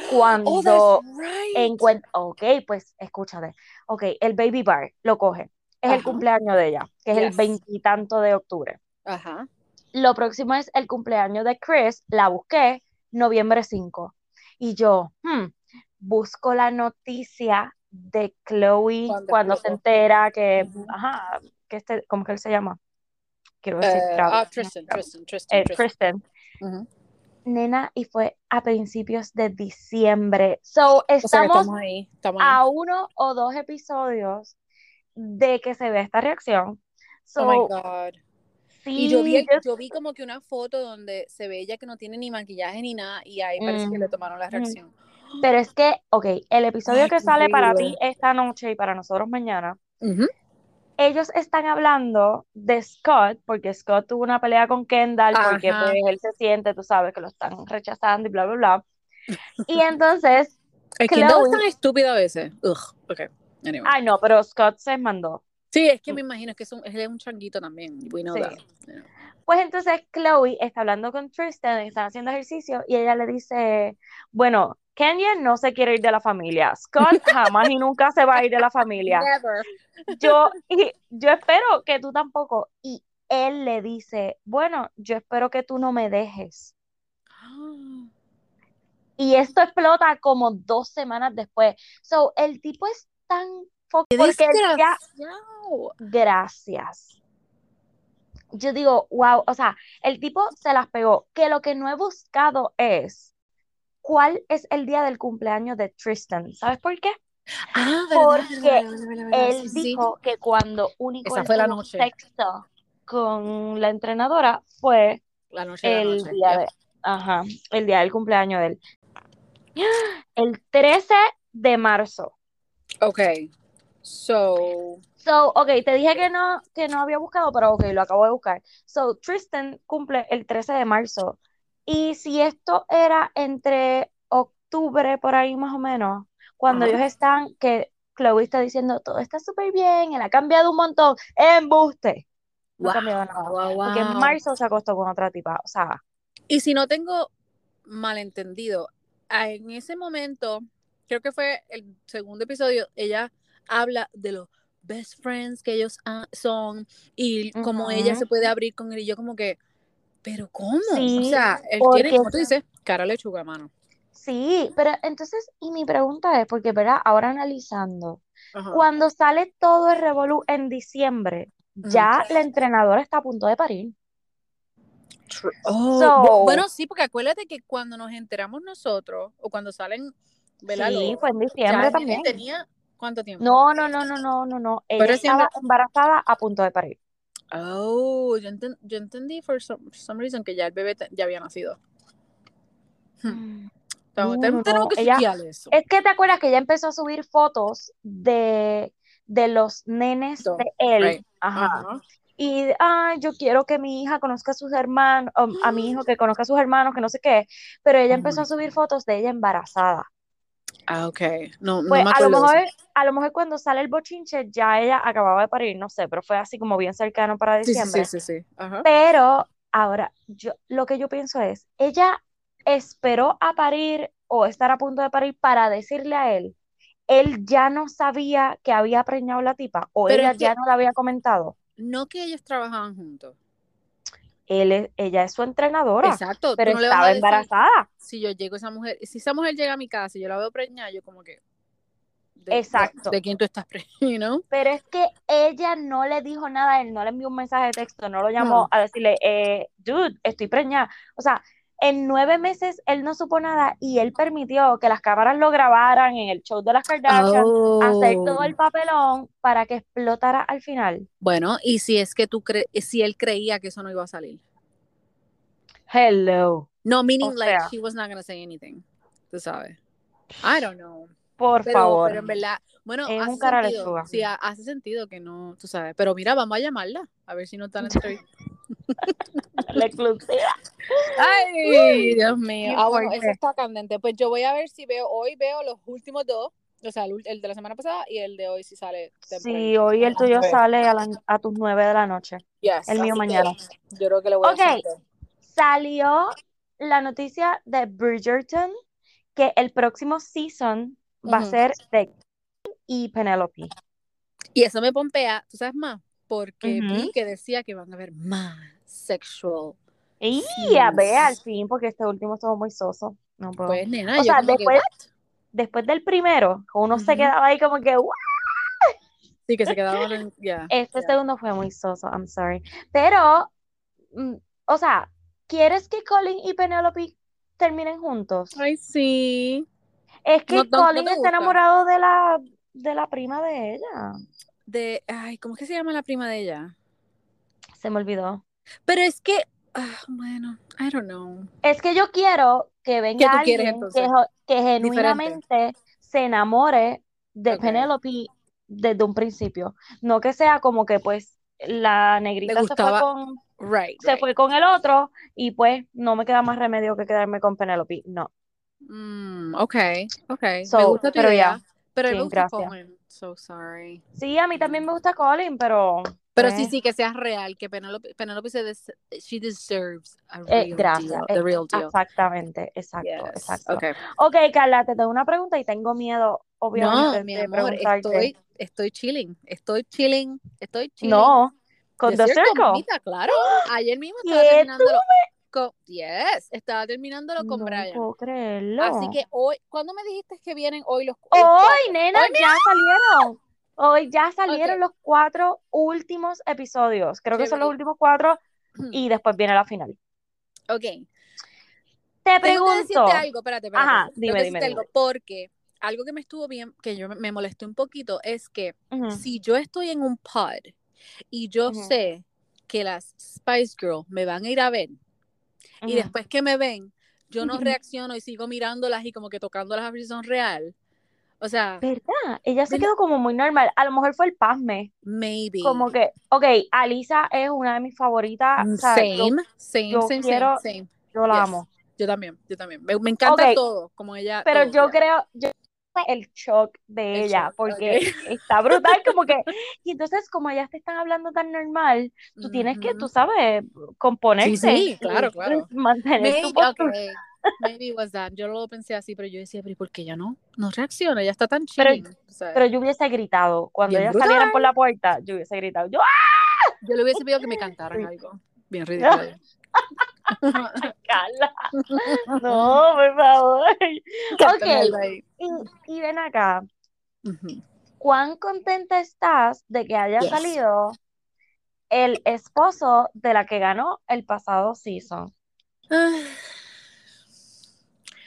Speaker 2: Oh,
Speaker 1: cuando
Speaker 2: right.
Speaker 1: encuentra, ok, pues escúchate, ok, el baby bar lo coge, es el cumpleaños de ella, que es el veintitanto de octubre.
Speaker 2: Ajá.
Speaker 1: Lo próximo es el cumpleaños de Chris, la busqué, noviembre 5. Y yo, hmm, busco la noticia de Chloe
Speaker 2: Cuando
Speaker 1: cuando se entera que,
Speaker 2: Ujú.
Speaker 1: ajá, que este, ¿cómo que él se llama? Quiero decir,
Speaker 2: Eh,
Speaker 1: Travis,
Speaker 2: ah, Tristan. Tristan, Tristan,
Speaker 1: Eh,
Speaker 2: Tristan.
Speaker 1: Tristan. Nena, y fue a principios de diciembre. So,
Speaker 2: O sea que
Speaker 1: estamos
Speaker 2: estamos ahí, estamos ahí.
Speaker 1: a uno o dos episodios de que se vea esta reacción.
Speaker 2: Oh my
Speaker 1: So,
Speaker 2: God. Y yo vi,
Speaker 1: sí, yo-
Speaker 2: yo vi como que una foto donde se ve ella que no tiene ni maquillaje ni nada y ahí parece que le
Speaker 1: Mm,
Speaker 2: tomaron la
Speaker 1: mm.
Speaker 2: reacción.
Speaker 1: Pero es que, ok, el episodio
Speaker 2: Ay,
Speaker 1: que sale para ti esta noche y para nosotros mañana,
Speaker 2: Ujú.
Speaker 1: ellos están hablando de Scott, porque Scott tuvo una pelea con Kendall, porque
Speaker 2: Ajá.
Speaker 1: pues él se siente, tú sabes, que lo están rechazando y bla, bla, bla. Y entonces,
Speaker 2: El Kendall es
Speaker 1: Chloe-
Speaker 2: tan estúpido a veces. Ugh, ok. Anyway.
Speaker 1: ay no, pero Scott se mandó.
Speaker 2: Sí, es que me imagino que es un, es un changuito también. We know
Speaker 1: Sí.
Speaker 2: that. Yeah.
Speaker 1: Pues entonces Chloe está hablando con Tristan, están haciendo ejercicio, y ella le dice, bueno, Kenya no se quiere ir de la familia, Scott jamás y nunca se va a ir de la familia.
Speaker 2: Never.
Speaker 1: yo, y yo espero que tú tampoco. Y él le dice, bueno, yo espero que tú no me dejes. Y esto explota como dos semanas después. So, el tipo es tan porque
Speaker 2: desgraciado.
Speaker 1: gracias. Yo digo, wow, o sea, el tipo se las pegó. Que lo que no he buscado es cuál es el día del cumpleaños de Tristan. ¿Sabes por qué?
Speaker 2: Ah,
Speaker 1: Porque
Speaker 2: verdad, verdad, verdad, verdad,
Speaker 1: Él
Speaker 2: sí, sí, sí.
Speaker 1: dijo que cuando único
Speaker 2: Esa fue la noche.
Speaker 1: sexo con la entrenadora fue
Speaker 2: La noche la
Speaker 1: el
Speaker 2: noche.
Speaker 1: día de, ajá, el día del cumpleaños de él. El 13 de marzo.
Speaker 2: Ok. So.
Speaker 1: So, ok, te dije que no, que no había buscado, pero ok, lo acabo de buscar. So, Tristan cumple el 13 de marzo. Y si esto era entre octubre, por ahí más o menos, cuando ellos están, que Chloe está diciendo, todo está súper bien, él ha cambiado un montón, embuste. No ha
Speaker 2: Wow,
Speaker 1: cambiado nada.
Speaker 2: wow,
Speaker 1: Porque en marzo se acostó con otra tipa. O sea,
Speaker 2: Y si no tengo malentendido, en ese momento, creo que fue el segundo episodio, ella habla de los best friends que ellos son y cómo ella se puede abrir con él. Y yo como que, pero ¿cómo? O
Speaker 1: Sí,
Speaker 2: sea, él
Speaker 1: porque-
Speaker 2: tiene, como tú dices, cara lechuga, mano.
Speaker 1: Sí, pero entonces, y mi pregunta es, porque, ¿verdad? Ahora analizando,
Speaker 2: Ajá.
Speaker 1: cuando sale todo el revolú en diciembre, ya la entrenadora está a punto de parir.
Speaker 2: Oh,
Speaker 1: So-
Speaker 2: bueno, sí, porque acuérdate que cuando nos enteramos nosotros, o cuando salen, ¿verdad?
Speaker 1: Sí, fue en diciembre también.
Speaker 2: tenía, ¿cuánto tiempo?
Speaker 1: No, no, no, no, no, no, no. Ella
Speaker 2: Pero
Speaker 1: estaba embarazada a punto de parir.
Speaker 2: Oh, yo, enten- yo entendí for some, some reason que ya el bebé te- ya había nacido. Hmm. Tenemos,
Speaker 1: No,
Speaker 2: tenemos-
Speaker 1: no,
Speaker 2: que
Speaker 1: ella-
Speaker 2: eso.
Speaker 1: Es que te acuerdas que ella empezó a subir fotos de, de los nenes
Speaker 2: So,
Speaker 1: de él.
Speaker 2: right.
Speaker 1: Ajá. Y, ay, yo quiero que mi hija conozca a sus hermanos, o a mi hijo que conozca a sus hermanos, que no sé qué. Pero ella empezó a subir fotos de ella embarazada.
Speaker 2: Ah, ok. No, no
Speaker 1: Pues
Speaker 2: me
Speaker 1: a lo
Speaker 2: acuerdo
Speaker 1: mejor, a lo mejor cuando sale el bochinche ya ella acababa de parir, no sé, pero fue así como bien cercano para
Speaker 2: Sí, sí,
Speaker 1: diciembre.
Speaker 2: sí, sí, sí. Ajá.
Speaker 1: Pero ahora, yo lo que yo pienso es, ella esperó a parir o estar a punto de parir para decirle a él, él ya no sabía que había preñado la tipa o
Speaker 2: Pero
Speaker 1: ella
Speaker 2: que-
Speaker 1: ya no le había comentado.
Speaker 2: No que ellos trabajaban juntos.
Speaker 1: Él ella es su entrenadora,
Speaker 2: Exacto.
Speaker 1: pero
Speaker 2: no
Speaker 1: estaba
Speaker 2: decir,
Speaker 1: embarazada.
Speaker 2: si yo llego a esa mujer, si esa mujer llega a mi casa y yo la veo preñada, yo como que de,
Speaker 1: Exacto.
Speaker 2: de, quién tú estás preñada, you know?
Speaker 1: Pero es que ella no le dijo nada, él no le envió un mensaje de texto, no lo llamó
Speaker 2: No.
Speaker 1: a decirle, eh, dude, estoy preñada. O sea, en nueve meses él no supo nada y él permitió que las cámaras lo grabaran en el show de las Kardashian, hacer todo
Speaker 2: Oh.
Speaker 1: el papelón para que explotara al final.
Speaker 2: Bueno, y si es que tú crees, si él creía que eso no iba a salir.
Speaker 1: Hello.
Speaker 2: No, meaning
Speaker 1: O
Speaker 2: like
Speaker 1: sea.
Speaker 2: he was not gonna say anything. Tú sabes. I don't know.
Speaker 1: Por
Speaker 2: Pero,
Speaker 1: favor.
Speaker 2: pero en verdad, bueno,
Speaker 1: Es
Speaker 2: hace
Speaker 1: un
Speaker 2: sentido. Sí, ha- hace sentido que no, tú sabes. Pero mira, vamos a llamarla, a ver si no están entrevista.
Speaker 1: La exclusiva.
Speaker 2: Ay, Dios mío. Ah, bueno, eso está candente. Pues yo voy a ver si veo, hoy veo los últimos dos, o sea, el, de la semana pasada y el de hoy si sale temprano.
Speaker 1: Sí, hoy el tuyo sale a, la- a tus nueve de la noche.
Speaker 2: Yes,
Speaker 1: el mío
Speaker 2: que
Speaker 1: mañana.
Speaker 2: Yo creo que le voy
Speaker 1: Ok.
Speaker 2: a hacer.
Speaker 1: Salió la noticia de Bridgerton que el próximo season va a ser de y Penelope.
Speaker 2: Y eso me pompea, ¿tú sabes más? Porque vi que decía que van a haber más sexual.
Speaker 1: Y a ver, al fin, porque este último estuvo muy soso. No puedo.
Speaker 2: Pues nena,
Speaker 1: O sea,
Speaker 2: que,
Speaker 1: después, después del primero, uno se quedaba ahí como que, "What?".
Speaker 2: Sí, que se quedaban en, ya.
Speaker 1: Este segundo fue muy soso, I'm sorry. Pero, mm, o sea, ¿quieres que Colin y Penelope terminen juntos?
Speaker 2: Ay, sí.
Speaker 1: Es que
Speaker 2: No- no- no
Speaker 1: Colin está enamorado de la, de la prima de ella.
Speaker 2: De, ay, ¿cómo es que se llama la prima de ella?
Speaker 1: Se me olvidó.
Speaker 2: Pero es que, ah, bueno, I don't know.
Speaker 1: Es que yo quiero que venga
Speaker 2: quieres,
Speaker 1: alguien que, genuinamente se enamore de
Speaker 2: Ok.
Speaker 1: Penelope desde un principio. No que sea como que pues la negrita se fue con,
Speaker 2: Right,
Speaker 1: se
Speaker 2: right.
Speaker 1: fue con el otro y pues no me queda más remedio que quedarme con Penelope. No.
Speaker 2: Mm, okay, okay. me
Speaker 1: So,
Speaker 2: gusta tu
Speaker 1: pero
Speaker 2: idea.
Speaker 1: ya,
Speaker 2: Pero
Speaker 1: sí, gracias.
Speaker 2: So sorry.
Speaker 1: Sí, a mí también me gusta Colin, pero
Speaker 2: Pero
Speaker 1: pues,
Speaker 2: sí, sí, que sea real, que Penelope, Penelope se des- she deserves a
Speaker 1: eh,
Speaker 2: real
Speaker 1: gracias.
Speaker 2: deal,
Speaker 1: eh,
Speaker 2: the real deal.
Speaker 1: Exactamente, exacto,
Speaker 2: Yes,
Speaker 1: exacto.
Speaker 2: okay.
Speaker 1: Ok, Carla, te tengo una pregunta y tengo miedo, obviamente,
Speaker 2: No, mi
Speaker 1: de
Speaker 2: amor,
Speaker 1: preguntarte.
Speaker 2: estoy, estoy chilling, estoy chilling, estoy chilling.
Speaker 1: No, con
Speaker 2: The
Speaker 1: The
Speaker 2: Circle,
Speaker 1: Circle.
Speaker 2: claro. Ayer mismo estaba
Speaker 1: ¿Qué
Speaker 2: con, yes, estaba terminándolo con
Speaker 1: No
Speaker 2: Brian.
Speaker 1: puedo creerlo.
Speaker 2: Así que hoy, ¿cuándo me dijiste que vienen hoy los, los
Speaker 1: Hoy,
Speaker 2: cuatro?
Speaker 1: nena,
Speaker 2: Hoy
Speaker 1: ya salieron. Hoy ya salieron los cuatro últimos episodios. Creo que son los últimos cuatro y después viene la final.
Speaker 2: Ok.
Speaker 1: Te pregunto.
Speaker 2: decirte algo, espérate, espérate.
Speaker 1: Ajá, dime, dime,
Speaker 2: porque algo que me estuvo bien, que yo me- molesté un poquito, es que si yo estoy en un pod y yo sé que las Spice Girls me van a ir a ver y después que me ven, yo no reacciono y sigo mirándolas y como que tocándolas a ver si son real. O sea,
Speaker 1: ¿Verdad? Ella se
Speaker 2: ¿Verdad?
Speaker 1: quedó como muy normal. A lo mejor fue el pasme.
Speaker 2: maybe.
Speaker 1: Como que, ok, Alisa es una de mis favoritas.
Speaker 2: Mm,
Speaker 1: sea, yo,
Speaker 2: Same, same,
Speaker 1: yo
Speaker 2: same,
Speaker 1: quiero-
Speaker 2: same, same.
Speaker 1: yo la
Speaker 2: Yes.
Speaker 1: amo.
Speaker 2: Yo también, yo también. Me, me encanta todo, como ella.
Speaker 1: Pero
Speaker 2: todo,
Speaker 1: yo
Speaker 2: ya.
Speaker 1: creo, yo el shock de
Speaker 2: El
Speaker 1: ella,
Speaker 2: shock,
Speaker 1: porque está brutal, como que, y entonces como ellas te están hablando tan normal, tú tienes que, tú sabes, componerte.
Speaker 2: sí, claro,
Speaker 1: y,
Speaker 2: claro.
Speaker 1: Mantener
Speaker 2: Maybe,
Speaker 1: tu postura.
Speaker 2: okay. Maybe it was that. Yo lo pensé así, pero yo decía, pero ¿y por qué ella no? No reacciona, ella está tan
Speaker 1: Pero-
Speaker 2: sea,
Speaker 1: Pero yo hubiese gritado, cuando
Speaker 2: Bien
Speaker 1: ellas
Speaker 2: brutal.
Speaker 1: salieran por la puerta, yo hubiese gritado, yo, ¡ah!
Speaker 2: yo le hubiese pedido que me cantaran algo. Bien ridículo.
Speaker 1: Carla. No, por favor. Ok. Y, y ven acá. ¿Cuán contenta estás de que haya salido el esposo de la que ganó el pasado season?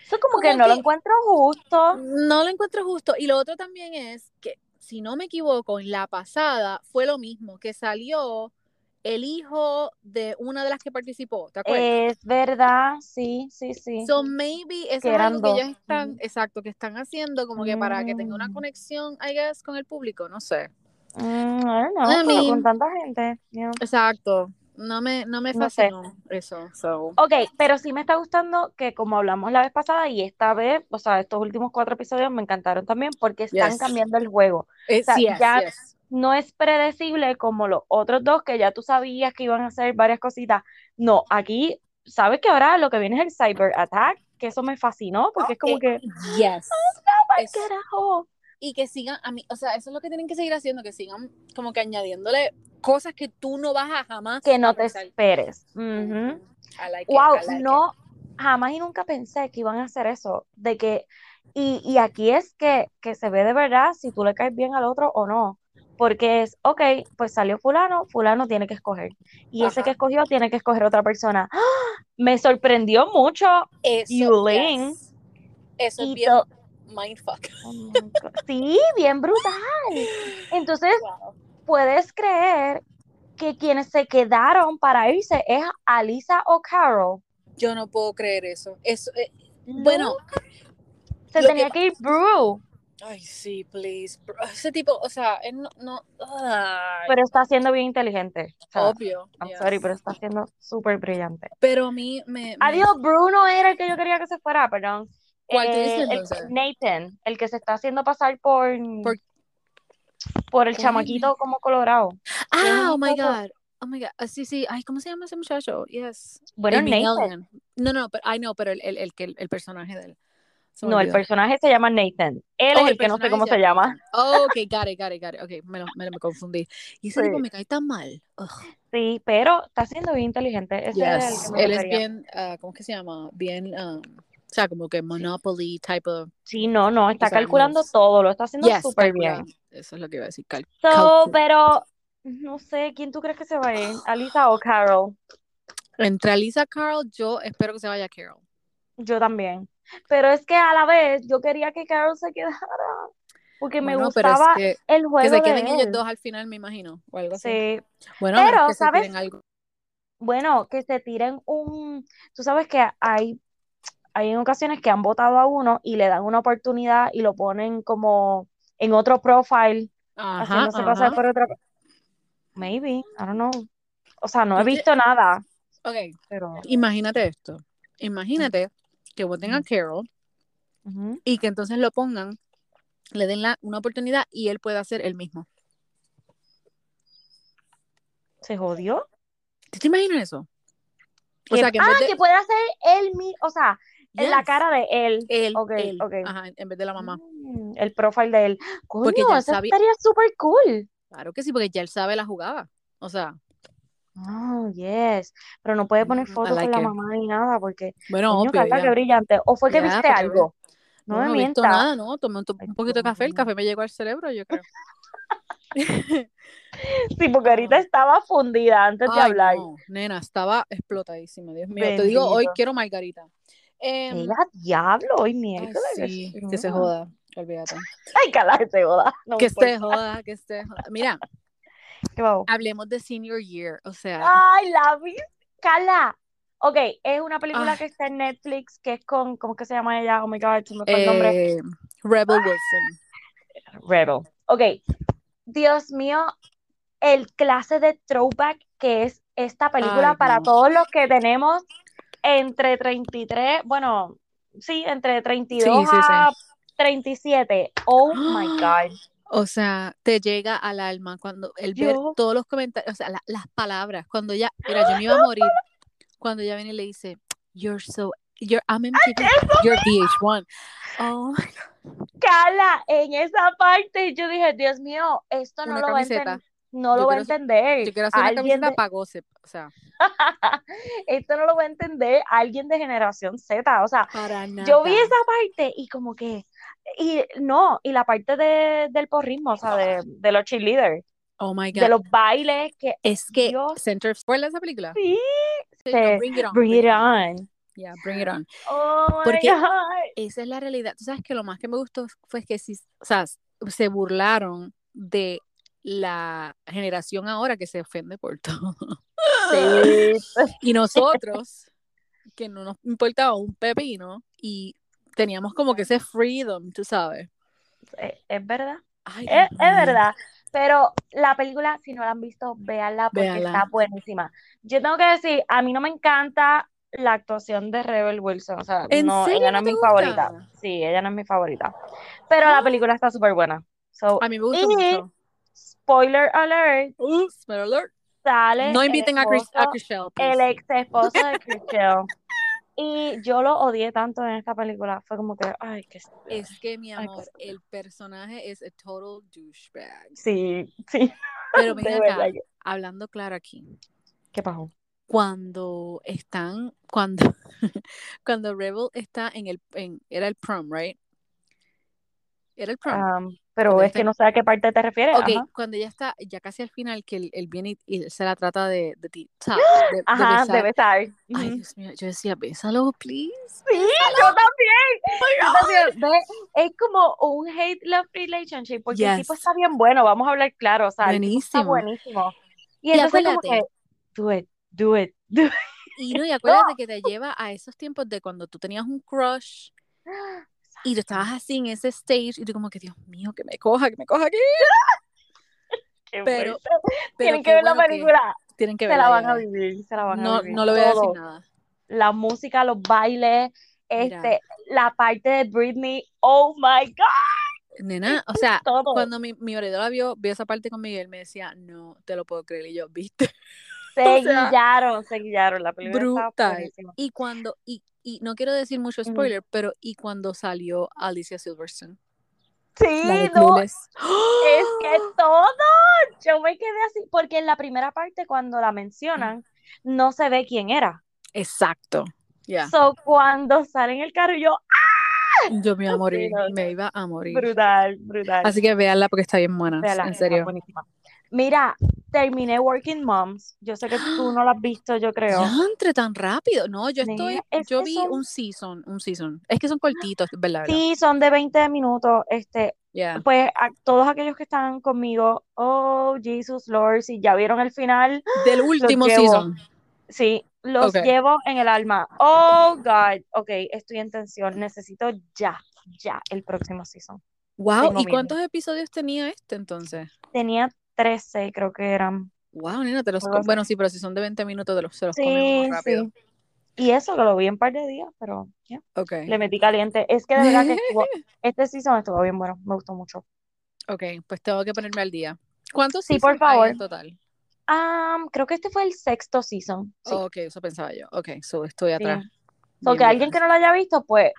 Speaker 1: Eso como, que no lo encuentro justo.
Speaker 2: No lo encuentro justo. Y lo otro también es que, si no me equivoco, en la pasada fue lo mismo, que salió el hijo de una de las que participó, ¿te acuerdas?
Speaker 1: Es verdad, sí, sí, sí.
Speaker 2: So maybe eso es algo que ellos están, exacto, que están haciendo como que para que tenga una mm. conexión, I guess, con el público, no sé.
Speaker 1: Mm, I con tanta gente.
Speaker 2: Exacto. No me, no me fascinó eso.
Speaker 1: Ok, pero sí me está gustando que como hablamos la vez pasada y esta vez, o sea, estos últimos cuatro episodios me encantaron también porque están cambiando el juego.
Speaker 2: O sea, ya,
Speaker 1: no es predecible como los otros dos que ya tú sabías que iban a hacer varias cositas. No, aquí, ¿sabes que ahora lo que viene es el cyber attack? Que eso me fascinó porque es como que...
Speaker 2: Yes.
Speaker 1: carajo!
Speaker 2: Y que sigan, a mí, o sea, eso es lo que tienen que seguir haciendo, que sigan como que añadiéndole cosas que tú no vas a jamás...
Speaker 1: Que no te esperes. wow, no, jamás y nunca pensé que iban a hacer eso, de que... Y, y aquí es que, que se ve de verdad si tú le caes bien al otro o no porque es, ok, pues salió fulano, fulano tiene que escoger. Y ese que escogió tiene que escoger otra persona. ¡Ah! Me sorprendió mucho
Speaker 2: eso, Eso es bien mindfuck.
Speaker 1: Oh sí, bien brutal. Entonces, puedes creer que quienes se quedaron para irse es Alisa o Carol.
Speaker 2: Yo no puedo creer eso. Eso, eh, bueno,
Speaker 1: se tenía que, ir Brew.
Speaker 2: Ay, sí, please. Ese tipo, o sea, él no. no
Speaker 1: Pero está siendo bien inteligente.
Speaker 2: Obvio.
Speaker 1: I'm sorry, pero está siendo súper brillante.
Speaker 2: Pero a mí me.
Speaker 1: Adiós, Bruno era el que yo quería que se fuera, perdón.
Speaker 2: ¿Cuál te eh,
Speaker 1: Nathan, el que se está haciendo pasar por. Por, el chamaquito como colorado.
Speaker 2: Ah, oh my God. Oh my God. Ah, sí, sí. Ay, ¿cómo se llama ese muchacho? Yes.
Speaker 1: Bueno, Nathan.
Speaker 2: No, no, pero I know, pero el, el, el, el personaje de él.
Speaker 1: No, el personaje se llama Nathan. Él es oh, el, que no sé cómo se llama.
Speaker 2: Oh, ok, got it, got it, got it. Ok, me, lo, me, me confundí. Y ese tipo me cae tan mal.
Speaker 1: Sí, pero está siendo bien inteligente. Ese es
Speaker 2: el Él es bien, uh, ¿cómo es que se llama? Bien, um, o sea, como que Monopoly type of.
Speaker 1: Sí, no, no, está calculando todo, lo está haciendo súper bien.
Speaker 2: Eso es lo que iba a decir. Cal
Speaker 1: so, pero no sé, ¿quién tú crees que se va a ir? ¿Alisa o Carol?
Speaker 2: Entre Alisa y Carol, yo espero que se vaya Carol.
Speaker 1: Yo también. Pero es que a la vez yo quería que Carol se quedara. Porque me gustaba el juego.
Speaker 2: Que se queden ellos dos al final, me imagino. O algo así.
Speaker 1: Sí.
Speaker 2: Bueno, pero, que ¿sabes? Se algo.
Speaker 1: Bueno, que se tiren un. Tú sabes que hay, hay en ocasiones que han votado a uno y le dan una oportunidad y lo ponen como en otro profile. Ajá, haciéndose pasar por otra. Maybe, I don't know. O sea, no he visto nada.
Speaker 2: Ok, pero. Imagínate esto. Imagínate que voten a Carol y que entonces lo pongan, le den la, una oportunidad y él pueda hacer el mismo.
Speaker 1: ¿Se jodió?
Speaker 2: ¿Te, imaginas eso?
Speaker 1: O sea, que ah, que puede hacer él mismo, o sea, en la cara de él.
Speaker 2: Él, okay, Ajá, en vez de la mamá.
Speaker 1: Mm, el profile de él. Coño, porque ya eso estaría súper cool.
Speaker 2: Claro que sí, porque ya él sabe la jugada. O sea,
Speaker 1: Oh, yes. Pero no puede poner fotos con la mamá ni nada porque.
Speaker 2: Bueno, obvio,
Speaker 1: qué brillante. ¿O fue que viste algo? No, me mientas.
Speaker 2: No nada, no. Tomé un, poquito de café. El café me llegó al cerebro, yo creo.
Speaker 1: sí, porque ahorita estaba fundida antes de hablar. No,
Speaker 2: nena, estaba explotadísima. Dios mío. Te digo, hoy quiero margarita.
Speaker 1: Eh, diablo, hoy miércoles.
Speaker 2: sí, que se joda. Olvídate.
Speaker 1: Ay, cala, que se joda.
Speaker 2: que se joda, que se joda. Mira, Hablemos de Senior Year, o sea.
Speaker 1: Ay, la vi. Cala. Ok, es una película que está en Netflix, que es con, ¿cómo que se llama ella? Oh my god, se me fue el nombre.
Speaker 2: Eh, Rebel Wilson.
Speaker 1: Rebel. Ok. Dios mío, el clase de throwback que es esta película para todos los que tenemos entre 33, bueno, sí, entre 32 a 37. Oh my god.
Speaker 2: O sea, te llega al alma cuando el ver todos los comentarios, o sea, las palabras, cuando ya, mira, yo me iba a morir, cuando ella viene y le dice, you're so, you're, I'm MTV, you're VH1. Oh my God.
Speaker 1: Cala, en esa parte yo dije, Dios mío, esto no lo va a entender. no
Speaker 2: Yo
Speaker 1: lo va a
Speaker 2: quiero-
Speaker 1: entender.
Speaker 2: Yo quiero hacer una
Speaker 1: Alguien
Speaker 2: camiseta
Speaker 1: de-
Speaker 2: para gossip, o sea,
Speaker 1: Esto no lo va a entender alguien de generación Z. O sea,
Speaker 2: para nada.
Speaker 1: yo vi esa parte y como que, y no, y la parte de, del porrismo, o sea, de, de los cheerleaders,
Speaker 2: Oh my
Speaker 1: de
Speaker 2: God.
Speaker 1: los bailes, que
Speaker 2: Es que
Speaker 1: Dios.
Speaker 2: Center ¿Cuál es esa película?
Speaker 1: sí,
Speaker 2: Sí, no, Bring It On.
Speaker 1: bring it on.
Speaker 2: Yeah, Bring It On.
Speaker 1: Oh my
Speaker 2: Porque-
Speaker 1: God.
Speaker 2: Esa es la realidad. Tú sabes que lo más que me gustó fue que sí, o sea, se burlaron de la generación ahora que se ofende por todo.
Speaker 1: Sí.
Speaker 2: Y nosotros, que no nos importaba un pepino y teníamos como que ese freedom, tú sabes.
Speaker 1: Es, es verdad.
Speaker 2: Ay,
Speaker 1: Es, verdad. Pero la película, si no la han visto, véanla porque
Speaker 2: Véanla.
Speaker 1: está buenísima. Yo tengo que decir, a mí no me encanta la actuación de Rebel Wilson. O sea,
Speaker 2: ¿En
Speaker 1: no, ella
Speaker 2: no
Speaker 1: no es mi
Speaker 2: gusta?
Speaker 1: favorita. Sí, ella no es mi favorita. Pero la película está súper buena. So,
Speaker 2: A mí me gusta
Speaker 1: y,
Speaker 2: mucho.
Speaker 1: spoiler alert,
Speaker 2: spoiler alert.
Speaker 1: sale
Speaker 2: No inviten a, Chris, a Chriselle,
Speaker 1: el ex esposo de Chriselle. Y yo lo odié tanto en esta película. Fue como que, ay, qué estúpido.
Speaker 2: Es que, mi
Speaker 1: Ay,
Speaker 2: amor, el personaje es a total douchebag.
Speaker 1: Sí, sí.
Speaker 2: Pero ven acá,
Speaker 1: que-
Speaker 2: hablando claro aquí,
Speaker 1: ¿Qué pasó?
Speaker 2: cuando están, cuando, cuando Rebel está en el, en, era el prom, right? Era el prom.
Speaker 1: Um, pero es que no sé a qué parte te refieres.
Speaker 2: ok,
Speaker 1: Ajá.
Speaker 2: cuando ya está, ya casi al final, que él, él viene y, y se la trata de, de, ti- ta- de, de
Speaker 1: Ajá,
Speaker 2: besar.
Speaker 1: de besar.
Speaker 2: Ay. Dios mío, yo decía, bésalo, please.
Speaker 1: Sí, yo también. Yo también. Ve, es como un hate-love relationship, porque el tipo
Speaker 2: Yes.
Speaker 1: está bien bueno, vamos a hablar claro, o sea, tipo está
Speaker 2: Buenísimo.
Speaker 1: buenísimo. Y
Speaker 2: Y
Speaker 1: entonces como
Speaker 2: acuérdate.
Speaker 1: que, do it, do it, do it.
Speaker 2: Y no, y acuérdate que te lleva a esos tiempos de cuando tú tenías un crush y tú estabas así en ese stage y tú como que, Dios mío, que me coja, que me coja aquí.
Speaker 1: Qué
Speaker 2: Pero-
Speaker 1: Tienen que ver la
Speaker 2: que
Speaker 1: película,
Speaker 2: tienen que
Speaker 1: se
Speaker 2: verla,
Speaker 1: la van a vivir, se la van a
Speaker 2: No,
Speaker 1: vivir.
Speaker 2: no le voy a decir nada.
Speaker 1: La música, los bailes,
Speaker 2: Mira.
Speaker 1: este, la parte de Britney, oh my God,
Speaker 2: Nena, o sea,
Speaker 1: todo.
Speaker 2: cuando mi, mi la vio, vio esa parte conmigo y él me decía, no te lo puedo creer. Y yo, viste,
Speaker 1: Se
Speaker 2: o sea,
Speaker 1: guillaron, se guillaron, la película
Speaker 2: brutal. Y cuando, y, y no quiero decir mucho spoiler, pero y cuando salió Alicia Silverstone,
Speaker 1: Sí, no. Es que todo, yo me quedé así, porque en la primera parte cuando la mencionan, no se ve quién era.
Speaker 2: Exacto. Ya.
Speaker 1: So, cuando sale en el carro, yo,
Speaker 2: Yo me iba a morir,
Speaker 1: no,
Speaker 2: me iba a morir.
Speaker 1: brutal, brutal.
Speaker 2: Así que véanla porque está bien buena, en serio.
Speaker 1: Mira, terminé Working Moms. Yo sé que tú no la has visto, yo creo.
Speaker 2: Entre tan rápido. No, yo estoy,
Speaker 1: es
Speaker 2: yo vi
Speaker 1: son-
Speaker 2: un season, un season. Es que son cortitos, ¿verdad?
Speaker 1: Sí, son de 20 minutos. Este, pues a todos aquellos que están conmigo, oh, Jesus Lord, si ya vieron el final,
Speaker 2: Del último
Speaker 1: llevo.
Speaker 2: season.
Speaker 1: Sí, los llevo en el alma. Oh, God. Ok, estoy en tensión. Necesito ya, ya el próximo season.
Speaker 2: Wow, ¿y cuántos episodios tenía este entonces?
Speaker 1: Tenía 13, creo que eran.
Speaker 2: Wow, nena, te los. Bueno, sí, pero si son de 20 minutos, te los, se los
Speaker 1: Sí,
Speaker 2: rápido.
Speaker 1: sí. Y eso que lo vi en un par de días, pero ya,
Speaker 2: Ok.
Speaker 1: le metí caliente. Es que de verdad que estuvo, este season estuvo bien bueno, me gustó mucho.
Speaker 2: Ok, pues tengo que ponerme al día. ¿Cuántos
Speaker 1: Sí, por
Speaker 2: hay
Speaker 1: favor.
Speaker 2: en total?
Speaker 1: Ah, creo que este fue el sexto season. Sí.
Speaker 2: Oh, ok, eso pensaba yo. Ok, so estoy atrás.
Speaker 1: So,
Speaker 2: Bien
Speaker 1: que alguien que no lo haya visto, pues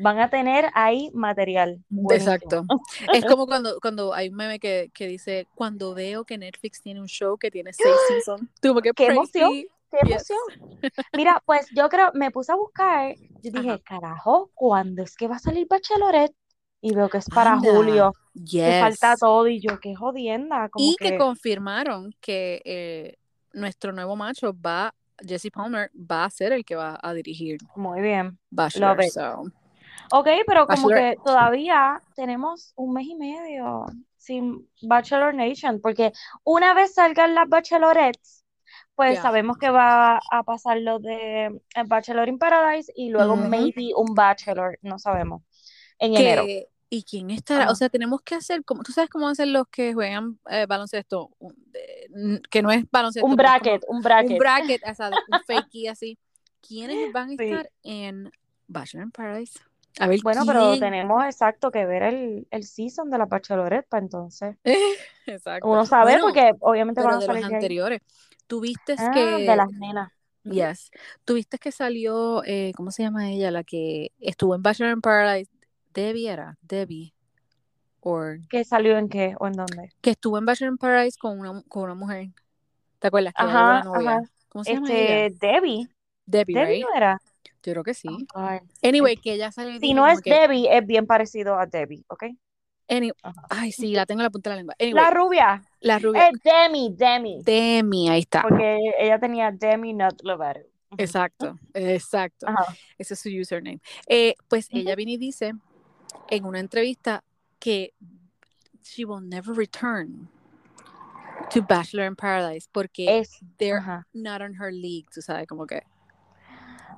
Speaker 1: van a tener ahí material. buenísimo.
Speaker 2: Exacto. Es como cuando, cuando hay un meme que, que dice, cuando veo que Netflix tiene un show que tiene seis seasons, tú como que
Speaker 1: ¡Qué emoción!
Speaker 2: crazy.
Speaker 1: ¡Qué
Speaker 2: Yes.
Speaker 1: emoción! Mira, pues yo creo, me puse a buscar, yo dije,
Speaker 2: Ajá.
Speaker 1: carajo, ¿cuándo es que va a salir Bachelorette? Y veo que es para
Speaker 2: Anda.
Speaker 1: julio, que
Speaker 2: Yes.
Speaker 1: falta todo, y yo, qué jodienda, como
Speaker 2: Y que
Speaker 1: que,
Speaker 2: confirmaron que eh, nuestro nuevo macho va, Jesse Palmer, va a ser el que va a dirigir
Speaker 1: muy bien.
Speaker 2: Bachelor.
Speaker 1: Love it.
Speaker 2: so,
Speaker 1: Ok, pero como
Speaker 2: Bachelorette.
Speaker 1: que todavía tenemos un mes y medio sin Bachelor Nation, porque una vez salgan las Bachelorettes, pues
Speaker 2: Ya.
Speaker 1: sabemos que va a pasar lo de eh, Bachelor in Paradise y luego maybe un Bachelor, no sabemos, en enero.
Speaker 2: que, ¿Y quién estará?
Speaker 1: Ajá.
Speaker 2: O sea, tenemos que hacer, como, ¿tú sabes cómo hacen los que juegan eh, baloncesto? Que no es baloncesto.
Speaker 1: Un
Speaker 2: es como
Speaker 1: bracket, un bracket.
Speaker 2: Un bracket, o sea, un fakey así. ¿Quiénes van a
Speaker 1: Sí.
Speaker 2: estar en Bachelor in Paradise? A ver,
Speaker 1: Bueno, pero tenemos exacto que ver el, el season de la Bachelorette para entonces
Speaker 2: Exacto.
Speaker 1: uno sabe
Speaker 2: Bueno,
Speaker 1: porque obviamente van
Speaker 2: pero
Speaker 1: a
Speaker 2: de los
Speaker 1: salir
Speaker 2: anteriores. Tuviste
Speaker 1: Ah,
Speaker 2: que.
Speaker 1: de las nenas.
Speaker 2: Yes. Tuviste que salió, eh, ¿cómo se llama ella? La que estuvo en Bachelor in Paradise. Debbie era, Debbie. Or
Speaker 1: ¿Que salió en qué o en dónde?
Speaker 2: que estuvo en Bachelor in Paradise con una, con una mujer. ¿Te acuerdas? Que
Speaker 1: Ajá,
Speaker 2: era la novia.
Speaker 1: ajá.
Speaker 2: ¿Cómo se llama ella?
Speaker 1: Este, Debbie.
Speaker 2: Debbie,
Speaker 1: Debbie
Speaker 2: right?
Speaker 1: no era.
Speaker 2: Yo creo que sí.
Speaker 1: Oh.
Speaker 2: Anyway, que ella salió
Speaker 1: Si no es
Speaker 2: que-
Speaker 1: Debbie, es bien parecido a Debbie, ¿ok?
Speaker 2: any-. Ay, sí, la tengo en la punta de la lengua. Anyway,
Speaker 1: La rubia.
Speaker 2: la rubia.
Speaker 1: Es Demi, Demi.
Speaker 2: Demi, ahí está.
Speaker 1: Porque ella tenía Demi Not Lovato.
Speaker 2: Exacto, exacto. Ese es su username. Eh, pues ella viene y dice en una entrevista que she will never return to Bachelor in Paradise porque
Speaker 1: Es.
Speaker 2: they're not on her league, tú sabes, como que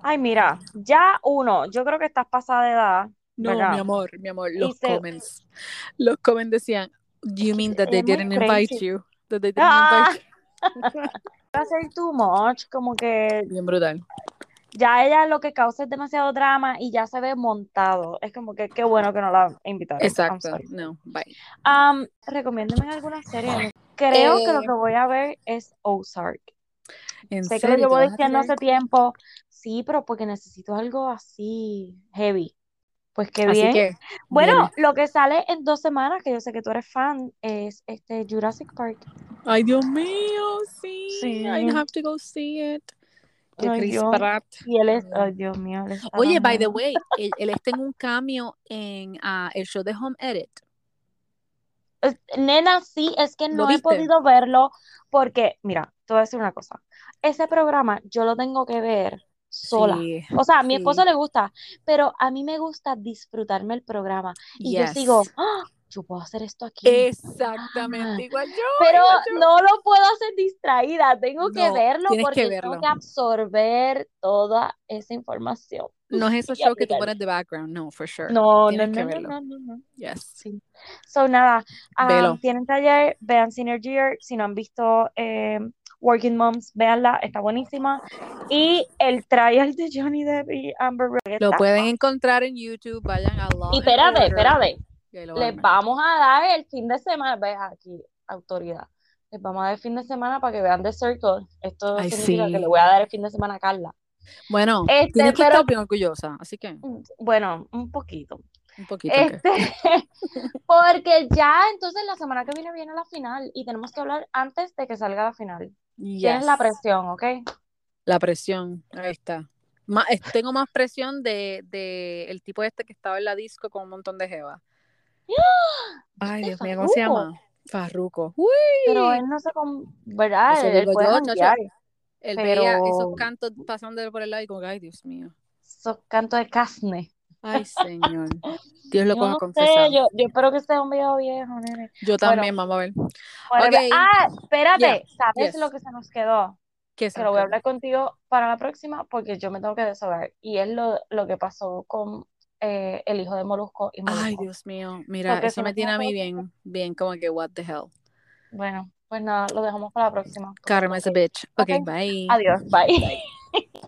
Speaker 1: Ay, mira, ya uno, yo creo que estás pasada de edad.
Speaker 2: no,
Speaker 1: ¿verdad?
Speaker 2: mi amor, mi amor, los
Speaker 1: se-
Speaker 2: comments. Los comments decían, you mean that they didn't invite
Speaker 1: crazy.
Speaker 2: you? That they didn't
Speaker 1: Ah.
Speaker 2: invite you?
Speaker 1: Va a ser too much, como que
Speaker 2: Bien brutal.
Speaker 1: ya ella lo que causa es demasiado drama y ya se ve montado. Es como que qué bueno que no la invitaron.
Speaker 2: Exacto. No, bye.
Speaker 1: Um, recomiéndeme alguna serie. Creo que lo
Speaker 2: Eh,
Speaker 1: que voy a ver es Ozark.
Speaker 2: En
Speaker 1: Sé que lo
Speaker 2: serio,
Speaker 1: llevo
Speaker 2: ¿te vas a
Speaker 1: diciendo hace tiempo. Sí, pero porque necesito algo así heavy. Pues qué
Speaker 2: Así
Speaker 1: bien.
Speaker 2: que
Speaker 1: Bueno, lo que sale en dos semanas, que yo sé que tú eres fan, es este Jurassic Park.
Speaker 2: Ay, Dios mío, sí.
Speaker 1: Sí.
Speaker 2: I have to go see it.
Speaker 1: Ay,
Speaker 2: Chris
Speaker 1: Dios.
Speaker 2: Pratt.
Speaker 1: Y él es, ay Dios mío, él
Speaker 2: Oye, by the way, él, él está en un cameo en ah, el show de Home Edit.
Speaker 1: Nena, sí, es que
Speaker 2: ¿Lo
Speaker 1: no he podido verlo porque, mira, te voy a decir una cosa. Ese programa yo lo tengo que ver sola.
Speaker 2: Sí,
Speaker 1: O sea, a mi esposo
Speaker 2: sí.
Speaker 1: le gusta, pero a mí me gusta disfrutarme el programa. Y yo sigo. "Ah, yo puedo hacer esto aquí.
Speaker 2: Exactamente, igual yo.
Speaker 1: Pero
Speaker 2: igual yo.
Speaker 1: no lo puedo hacer distraída, tengo que verlo porque
Speaker 2: que
Speaker 1: tengo
Speaker 2: verlo.
Speaker 1: que absorber toda esa información.
Speaker 2: No es esos
Speaker 1: y
Speaker 2: shows que tú pones de background, no, for sure.
Speaker 1: No, no, no,
Speaker 2: que
Speaker 1: no,
Speaker 2: verlo.
Speaker 1: no, no, no.
Speaker 2: Yes.
Speaker 1: Sí. So, nada, um, tienen taller, vean Synergy. Si no han visto eh, Working Moms, véanla, está buenísima. Y el trial de Johnny Depp y Amber Rose
Speaker 2: Lo pueden encontrar en YouTube, vayan a Law
Speaker 1: Y espérate, espérate. Les vamos a dar el fin de semana. Ve aquí, autoridad. Les vamos a dar el fin de semana para que vean The Circle. Esto
Speaker 2: Ay,
Speaker 1: significa que le voy a dar el fin de semana a Carla.
Speaker 2: Bueno,
Speaker 1: Este,
Speaker 2: tienes que
Speaker 1: pero-
Speaker 2: estar bien orgullosa, así que
Speaker 1: Bueno, un poquito.
Speaker 2: un poquito.
Speaker 1: Este, porque ya entonces la semana que viene viene la final y tenemos que hablar antes de que salga la final. Tienes la
Speaker 2: Yes.
Speaker 1: presión, ¿ok?
Speaker 2: La presión, ahí está. Tengo más presión de, de el tipo este que estaba en la disco con un montón de jeva. Ay,
Speaker 1: ¿Viste,
Speaker 2: Dios mío, ¿cómo se llama? Farruco. Uy,
Speaker 1: Pero él no se con... ¿verdad? Él
Speaker 2: digo
Speaker 1: puede
Speaker 2: yo, él
Speaker 1: pero-
Speaker 2: veía esos cantos pasando por el lado y como ay, Dios mío.
Speaker 1: Esos cantos de carne.
Speaker 2: Ay, Señor. Dios lo
Speaker 1: Yo
Speaker 2: coja
Speaker 1: no
Speaker 2: confesado.
Speaker 1: sé,
Speaker 2: Yo,
Speaker 1: yo, yo espero que sea un video viejo, nene.
Speaker 2: también, vamos a ver.
Speaker 1: Whatever.
Speaker 2: Ok.
Speaker 1: Ah, espérate, ¿sabes
Speaker 2: Yes.
Speaker 1: lo que se nos quedó?
Speaker 2: ¿Qué
Speaker 1: Que lo voy a hablar contigo para la próxima porque yo me tengo que desahogar. Y es lo, lo que pasó con eh, el hijo de Molusco y Molusco.
Speaker 2: Ay, Dios mío. Mira,
Speaker 1: Porque
Speaker 2: eso me tiene a mí bien, bien como que, what the hell.
Speaker 1: Bueno, pues nada, lo dejamos para la próxima.
Speaker 2: Karma is a bitch. Ok,
Speaker 1: Ok.
Speaker 2: bye.
Speaker 1: Adiós, bye.